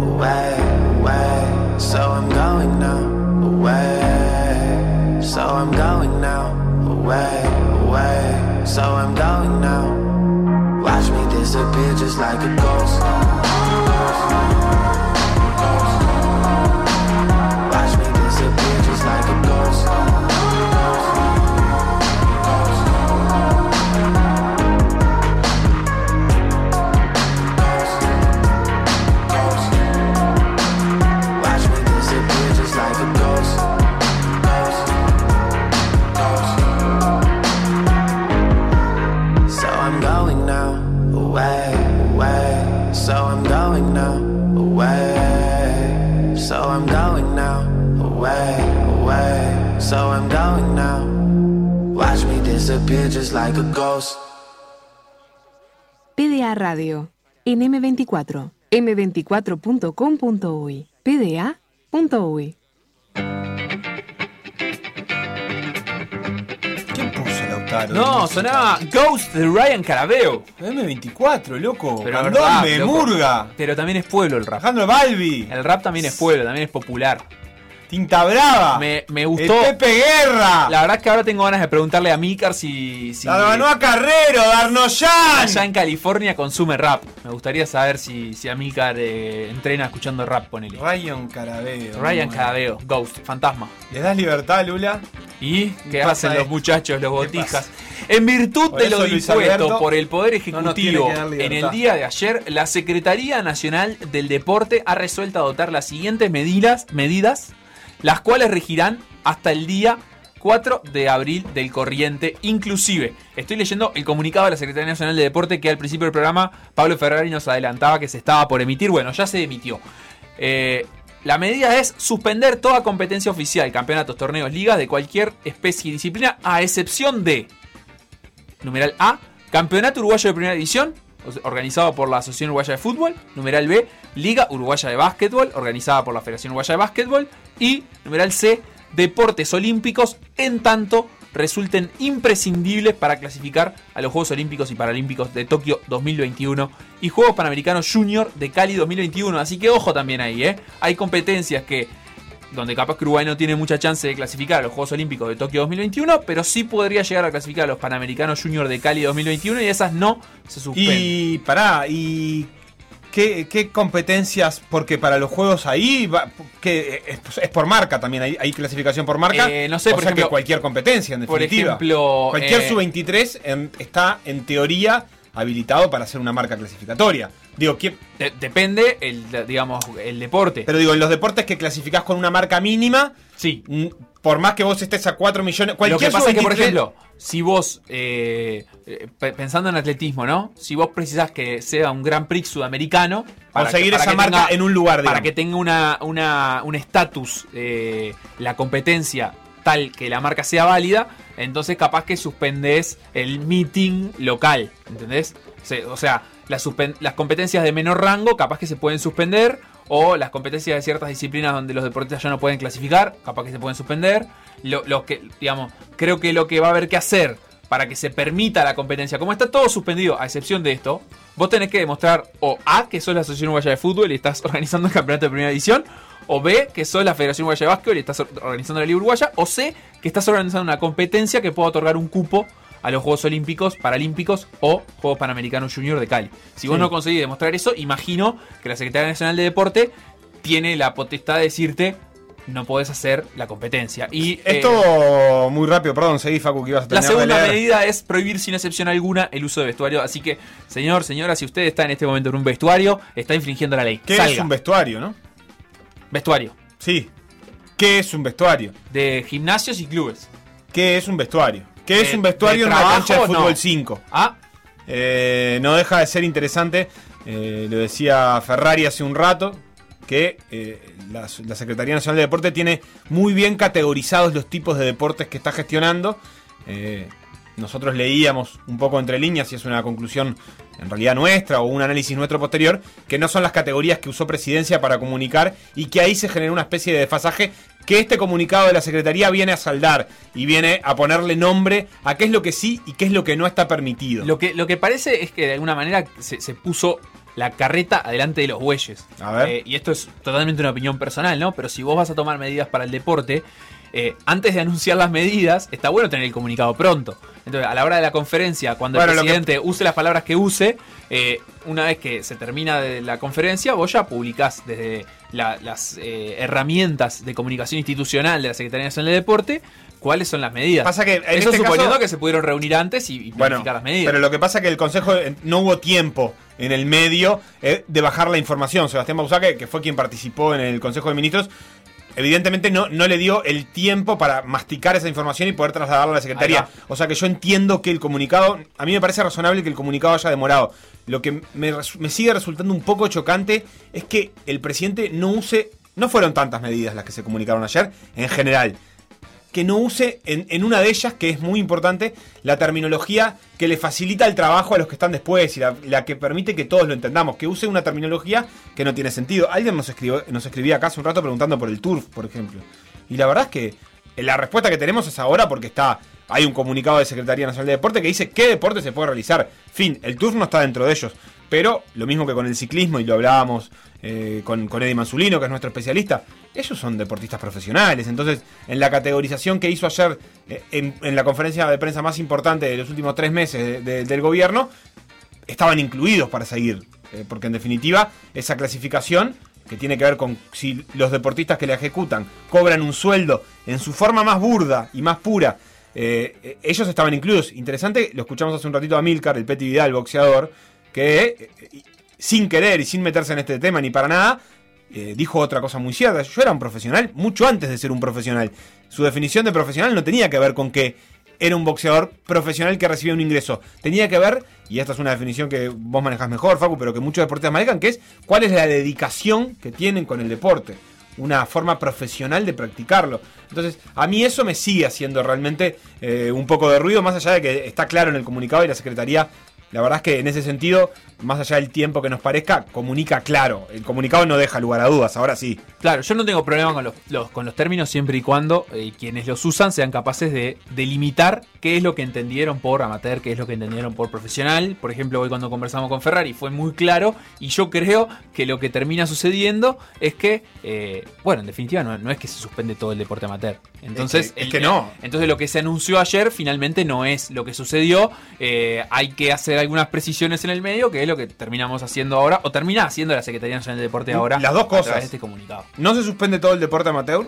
M: away, away. So I'm going now, away. So I'm going now, away, away. So I'm going now. Watch me disappear just like a ghost. Watch
C: PDA Radio, en M24, m24.com.uy, pda.uy.
B: ¿Quién puso Lautaro?
A: No, sonaba Ghost de Ryan Carabeo.
B: M24, loco.
A: Pero rap, loco.
B: Murga.
A: Pero también es pueblo el rap.
B: Alejandro Balbi.
A: El rap también es pueblo, también es popular.
B: Tinta Brava.
A: Me, me gustó.
B: El Pepe Guerra.
A: La verdad es que ahora tengo ganas de preguntarle a Mikar si. si
B: La ganó a Carrero, Darnoyan.
A: Allá en California consume rap. Me gustaría saber si, si Amílcar eh, entrena escuchando rap, ponele.
B: Ryan Carabeo.
A: Ryan Carabeo, Ghost, fantasma.
B: ¿Le das libertad, Lula?
A: ¿Y qué hacen los muchachos, los botijas? En virtud de lo dispuesto por el Poder Ejecutivo en el día de ayer, la Secretaría Nacional del Deporte ha resuelto adoptar las siguientes medidas, medidas las cuales regirán hasta el día 4 de abril del corriente, inclusive. Estoy leyendo el comunicado de la Secretaría Nacional de Deporte que al principio del programa Pablo Ferrari nos adelantaba que se estaba por emitir. Bueno, ya se emitió. Eh, la medida es suspender toda competencia oficial, campeonatos, torneos, ligas de cualquier especie y disciplina, a excepción de, numeral A, Campeonato Uruguayo de Primera División, organizado por la Asociación Uruguaya de Fútbol, numeral B, Liga Uruguaya de Básquetbol, organizada por la Federación Uruguaya de Básquetbol, y numeral C, Deportes Olímpicos, en tanto resulten imprescindibles para clasificar a los Juegos Olímpicos y Paralímpicos de Tokio 2021 y Juegos Panamericanos Junior de Cali 2021. Así que ojo también ahí, ¿eh? Hay competencias que donde capaz que Uruguay no tiene mucha chance de clasificar a los Juegos Olímpicos de Tokio 2021, pero sí podría llegar a clasificar a los Panamericanos Junior de Cali 2021 y esas no se suspenden.
B: Y pará, y qué, qué competencias, porque para los juegos ahí va- que es, es por marca también, hay, hay clasificación por marca.
A: Eh, no sé,
B: o
A: por
B: sea que cualquier competencia, en
A: por
B: definitiva.
A: ejemplo,
B: cualquier
A: eh,
B: sub-23 en- está en teoría habilitado para hacer una marca clasificatoria. Digo, ¿quién-
A: De- depende el, digamos, el deporte.
B: pero digo, en los deportes que clasificás con una marca mínima,
A: sí.
B: por más que vos estés a 4 millones,
A: Lo que pasa es que, por
B: sub-23
A: ejemplo, si vos, eh, eh, pe- pensando en atletismo, ¿no? Si vos precisás que sea un Gran Prix sudamericano,
B: Conseguir
A: que-
B: esa marca en un lugar,
A: Para
B: digamos.
A: que tenga una, una- un estatus, eh, la competencia tal que la marca sea válida, entonces capaz que suspendés el meeting local, ¿entendés? O sea, las, competencias de menor rango capaz que se pueden suspender, o las competencias de ciertas disciplinas donde los deportistas ya no pueden clasificar, capaz que se pueden suspender. Lo, que, digamos, creo que lo que va a haber que hacer para que se permita la competencia, como está todo suspendido, a excepción de esto, vos tenés que demostrar o A, que sos la Asociación Uruguaya de Fútbol y estás organizando el campeonato de primera división, o B, que sos la Federación Uruguaya de Básquetbol y estás or- organizando la Liga Uruguaya, o C, que estás organizando una competencia que pueda otorgar un cupo a los Juegos Olímpicos, Paralímpicos o Juegos Panamericanos Junior de Cali. Si vos no conseguís demostrar eso, imagino que la Secretaría Nacional de Deporte tiene la potestad de decirte no podés hacer la competencia. Y eh,
B: Esto muy rápido, perdón, seguí Facu que ibas a
A: la
B: terminar de
A: segunda medida es prohibir sin excepción alguna el uso de vestuario. Así que, señor, señora, si usted está en este momento en un vestuario, está infringiendo la ley.
B: ¿Qué es un vestuario, no?
A: Vestuario.
B: Sí. ¿Qué es un vestuario?
A: De gimnasios y clubes.
B: ¿Qué es un vestuario? ¿Qué es un vestuario
A: de
B: en una cancha de fútbol
A: no.
B: 5?
A: Ah.
B: no deja de ser interesante, eh, lo decía Ferrari hace un rato, que eh, la, la Secretaría Nacional de Deporte tiene muy bien categorizados los tipos de deportes que está gestionando. Nosotros leíamos un poco entre líneas y es una conclusión en realidad nuestra o un análisis nuestro posterior, que no son las categorías que usó Presidencia para comunicar y que ahí se generó una especie de desfasaje que este comunicado de la Secretaría viene a saldar y viene a ponerle nombre a qué es lo que sí y qué es lo que no está permitido.
A: Lo que, lo que parece es que de alguna manera se, se puso la carreta adelante de los bueyes.
B: A ver.
A: Eh, y esto es totalmente una opinión personal, ¿no? Pero si vos vas a tomar medidas para el deporte, eh, antes de anunciar las medidas, está bueno tener el comunicado pronto. Entonces, a la hora de la conferencia, cuando
B: Bueno,
A: el
B: que-
A: presidente use las palabras que use, eh, una vez que se termina de la conferencia, vos ya publicás desde la- las eh, herramientas de comunicación institucional de la Secretaría Nacional de Deporte cuáles son las medidas.
B: Pasa que
A: Eso
B: este
A: suponiendo
B: caso-
A: que se pudieron reunir antes y, y
B: Bueno,
A: las medidas.
B: pero lo que pasa es que el Consejo no hubo tiempo en el medio eh, de bajar la información. Sebastián Bausá, que, que fue quien participó en el Consejo de Ministros, evidentemente no, no le dio el tiempo para masticar esa información y poder trasladarla a la Secretaría. O sea que yo entiendo que el comunicado, a mí me parece razonable que el comunicado haya demorado. Lo que me, me sigue resultando un poco chocante es que el presidente no use, no fueron tantas medidas las que se comunicaron ayer, en general que no use en, en una de ellas, que es muy importante, la terminología que le facilita el trabajo a los que están después y la, la que permite que todos lo entendamos, que use una terminología que no tiene sentido. Alguien nos, escribió, nos escribía acá hace un rato preguntando por el turf, por ejemplo. Y la verdad es que la respuesta que tenemos es ahora porque está hay un comunicado de Secretaría Nacional de Deporte que dice qué deporte se puede realizar. Fin, el turf no está dentro de ellos. Pero lo mismo que con el ciclismo, y lo hablábamos eh, con, con Eddie Manzulino, que es nuestro especialista, ellos son deportistas profesionales. Entonces, en la categorización que hizo ayer eh, en, la conferencia de prensa más importante de los últimos tres meses de- de- del gobierno, estaban incluidos para seguir. Eh, porque en definitiva, esa clasificación que tiene que ver con si los deportistas que la ejecutan cobran un sueldo en su forma más burda y más pura, ellos estaban incluidos. Interesante, lo escuchamos hace un ratito a Milcar, el Peti Vidal, boxeador, que eh, sin querer y sin meterse en este tema ni para nada, eh, dijo otra cosa muy cierta. Yo era un profesional mucho antes de ser un profesional. Su definición de profesional no tenía que ver con que era un boxeador profesional que recibía un ingreso. Tenía que ver, y esta es una definición que vos manejás mejor, Facu, pero que muchos deportistas manejan, que es cuál es la dedicación que tienen con el deporte. Una forma profesional de practicarlo. Entonces, a mí eso me sigue haciendo realmente eh, un poco de ruido, más allá de que está claro en el comunicado y la Secretaría la verdad es que en ese sentido, más allá del tiempo que nos parezca, comunica claro. El comunicado no deja lugar a dudas, ahora sí.
A: Claro, yo no tengo problema con los, los- con los términos siempre y cuando eh, quienes los usan sean capaces de delimitar qué es lo que entendieron por amateur, qué es lo que entendieron por profesional. Por ejemplo, hoy cuando conversamos con Ferrari fue muy claro y yo creo que lo que termina sucediendo es que, eh, bueno, en definitiva no, no es que se suspende todo el deporte amateur. Entonces,
B: Es que- es
A: el-
B: que no.
A: Entonces lo que se anunció ayer finalmente no es lo que sucedió. Eh, hay que hacer algunas precisiones en el medio, que es lo que terminamos haciendo ahora, o termina haciendo la Secretaría Nacional de Deporte ahora.
B: Las dos
A: a través
B: cosas.
A: de este comunicado.
B: No se suspende todo el deporte amateur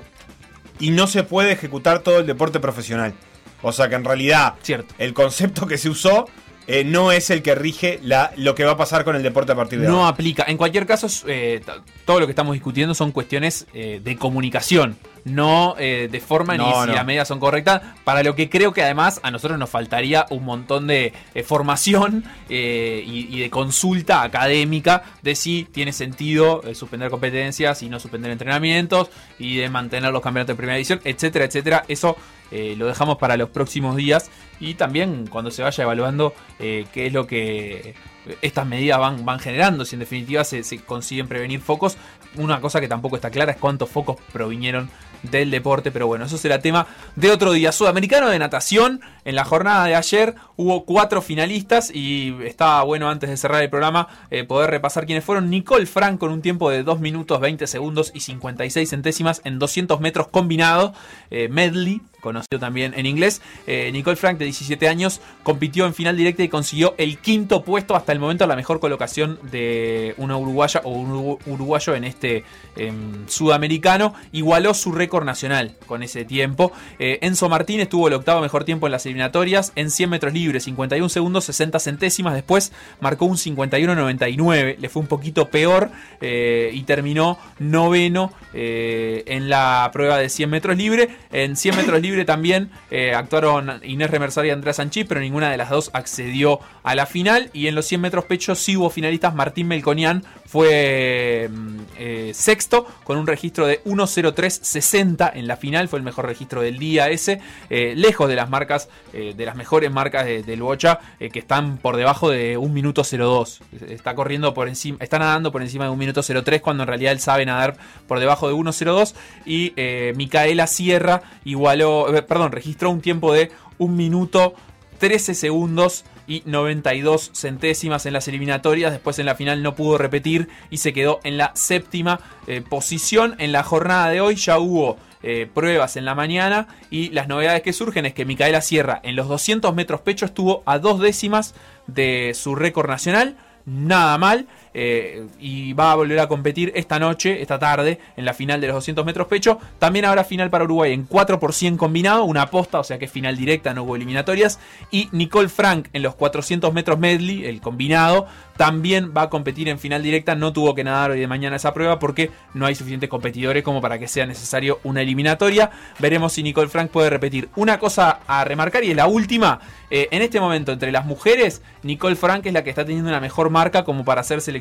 B: y no se puede ejecutar todo el deporte profesional. O sea que en realidad el concepto que se usó eh, no es el que rige la, lo que va a pasar con el deporte a partir de
A: No
B: ahora.
A: aplica. En cualquier caso, eh, todo lo que estamos discutiendo son cuestiones eh, de comunicación, no eh, de forma ni
B: No,
A: si
B: no.
A: las medidas son correctas. Para lo que creo que además a nosotros nos faltaría un montón de eh, formación eh, y, y de consulta académica de si tiene sentido eh, suspender competencias y no suspender entrenamientos y de mantener los campeonatos de primera edición, etcétera, etcétera. Eso lo dejamos para los próximos días y también cuando se vaya evaluando qué es lo que estas medidas van, van generando, si en definitiva se, se consiguen prevenir focos. Una cosa que tampoco está clara es cuántos focos provinieron del deporte, pero bueno, eso será tema de otro día. Sudamericano de natación, en la jornada de ayer hubo cuatro finalistas y estaba bueno antes de cerrar el programa eh, poder repasar quiénes fueron. Nicole Frank con un tiempo de 2 minutos 20 segundos y 56 centésimas en 200 metros combinado, eh, medley, conocido también en inglés. Eh, Nicole Frank, de 17 años, compitió en final directa y consiguió el quinto puesto hasta el momento, la mejor colocación de una uruguaya o un urugu- uruguayo en este em, sudamericano. Igualó su récord nacional con ese tiempo. Eh, Enzo Martínez tuvo el octavo mejor tiempo en las eliminatorias en 100 metros libres, 51 segundos 60 centésimas. Después marcó un 51.99, le fue un poquito peor eh, y terminó noveno eh, en la prueba de 100 metros libre. En 100 metros libre también actuaron Inés Remersar y Andrea Sanchís, pero ninguna de las dos accedió a la final. Y en los 100 metros pecho sí hubo finalistas. Martín Melconian fue mm, sexto con un registro de 1.03.60 en la final. Fue el mejor registro del día ese. eh, lejos de las marcas, eh, de las mejores marcas de- del Bocha, eh, que están por debajo de 1 minuto 02. Está corriendo por encima, está nadando por encima de 1 minuto 03 cuando en realidad él sabe nadar por debajo de 1.02. Y eh, Micaela Sierra igualó, eh, perdón, registró un tiempo de 1 minuto 13 segundos y 92 centésimas en las eliminatorias. Después en la final no pudo repetir y se quedó en la séptima eh, posición. En la jornada de hoy ya hubo eh, pruebas en la mañana y las novedades que surgen es que Micaela Sierra en los 200 metros pecho estuvo a dos décimas de su récord nacional. Nada mal. Eh, y va a volver a competir esta noche, esta tarde, en la final de los 200 metros pecho. También habrá final para Uruguay en 4 por 100 combinado, una aposta, o sea que es final directa, no hubo eliminatorias. Y Nicole Frank en los 400 metros medley, el combinado, también va a competir en final directa. No tuvo que nadar hoy de mañana esa prueba porque no hay suficientes competidores como para que sea necesario una eliminatoria. Veremos si Nicole Frank puede repetir. Una cosa a remarcar y es la última. eh, en este momento, entre las mujeres, Nicole Frank es la que está teniendo una mejor marca como para ser seleccionada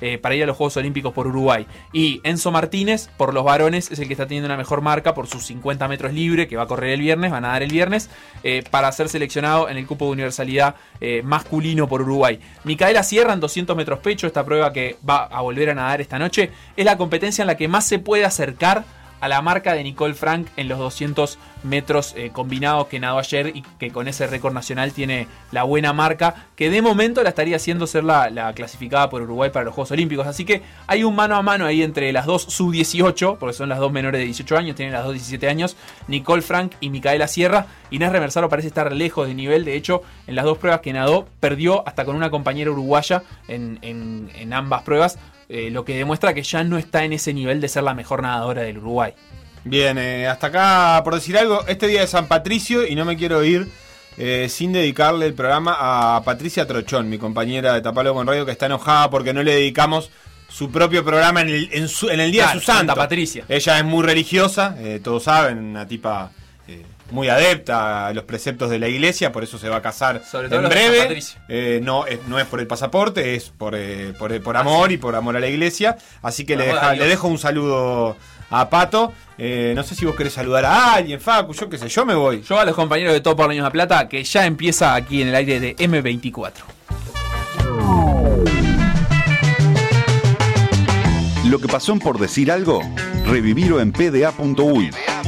A: eh, para ir a los Juegos Olímpicos por Uruguay. Y Enzo Martínez, por los varones, es el que está teniendo una mejor marca por sus 50 metros libre, que va a correr el viernes, van a dar el viernes, eh, para ser seleccionado en el cupo de universalidad eh, masculino por Uruguay. Micaela Sierra en 200 metros pecho, esta prueba que va a volver a nadar esta noche, es la competencia en la que más se puede acercar a la marca de Nicole Frank en los 200 metros eh, combinados que nadó ayer y que con ese récord nacional tiene la buena marca, que de momento la estaría haciendo ser la, la clasificada por Uruguay para los Juegos Olímpicos. Así que hay un mano a mano ahí entre las dos sub-18, porque son las dos menores de 18 años, tienen las dos 17 años, Nicole Frank y Micaela Sierra. Inés Remersaro parece estar lejos de nivel, de hecho, en las dos pruebas que nadó, perdió hasta con una compañera uruguaya en- en ambas pruebas, eh, lo que demuestra que ya no está en ese nivel de ser la mejor nadadora del Uruguay.
B: Bien, eh, hasta acá, por decir algo, este día de San Patricio y no me quiero ir eh, sin dedicarle el programa a Patricia Trochón, mi compañera de Tapalo con Radio, que está enojada porque no le dedicamos su propio programa en el, en su- en el día
A: Claro,
B: de su santo.
A: Santa Patricia.
B: Ella es muy religiosa, todos saben, una tipa muy adepta a los preceptos de la iglesia, por eso se va a casar
A: Sobre todo
B: en breve. Eh, no, es, no es por el pasaporte, es por, eh, por, por amor y por amor a la iglesia. Así que le, deja- dejo un saludo a Pato. Eh, no sé si vos querés saludar a alguien, Facu, yo qué sé, yo me voy.
A: Yo a los compañeros de Top por Años de Plata, que ya empieza aquí en el aire de M24.
D: Lo que pasó en por decir algo, revivirlo en pda.uy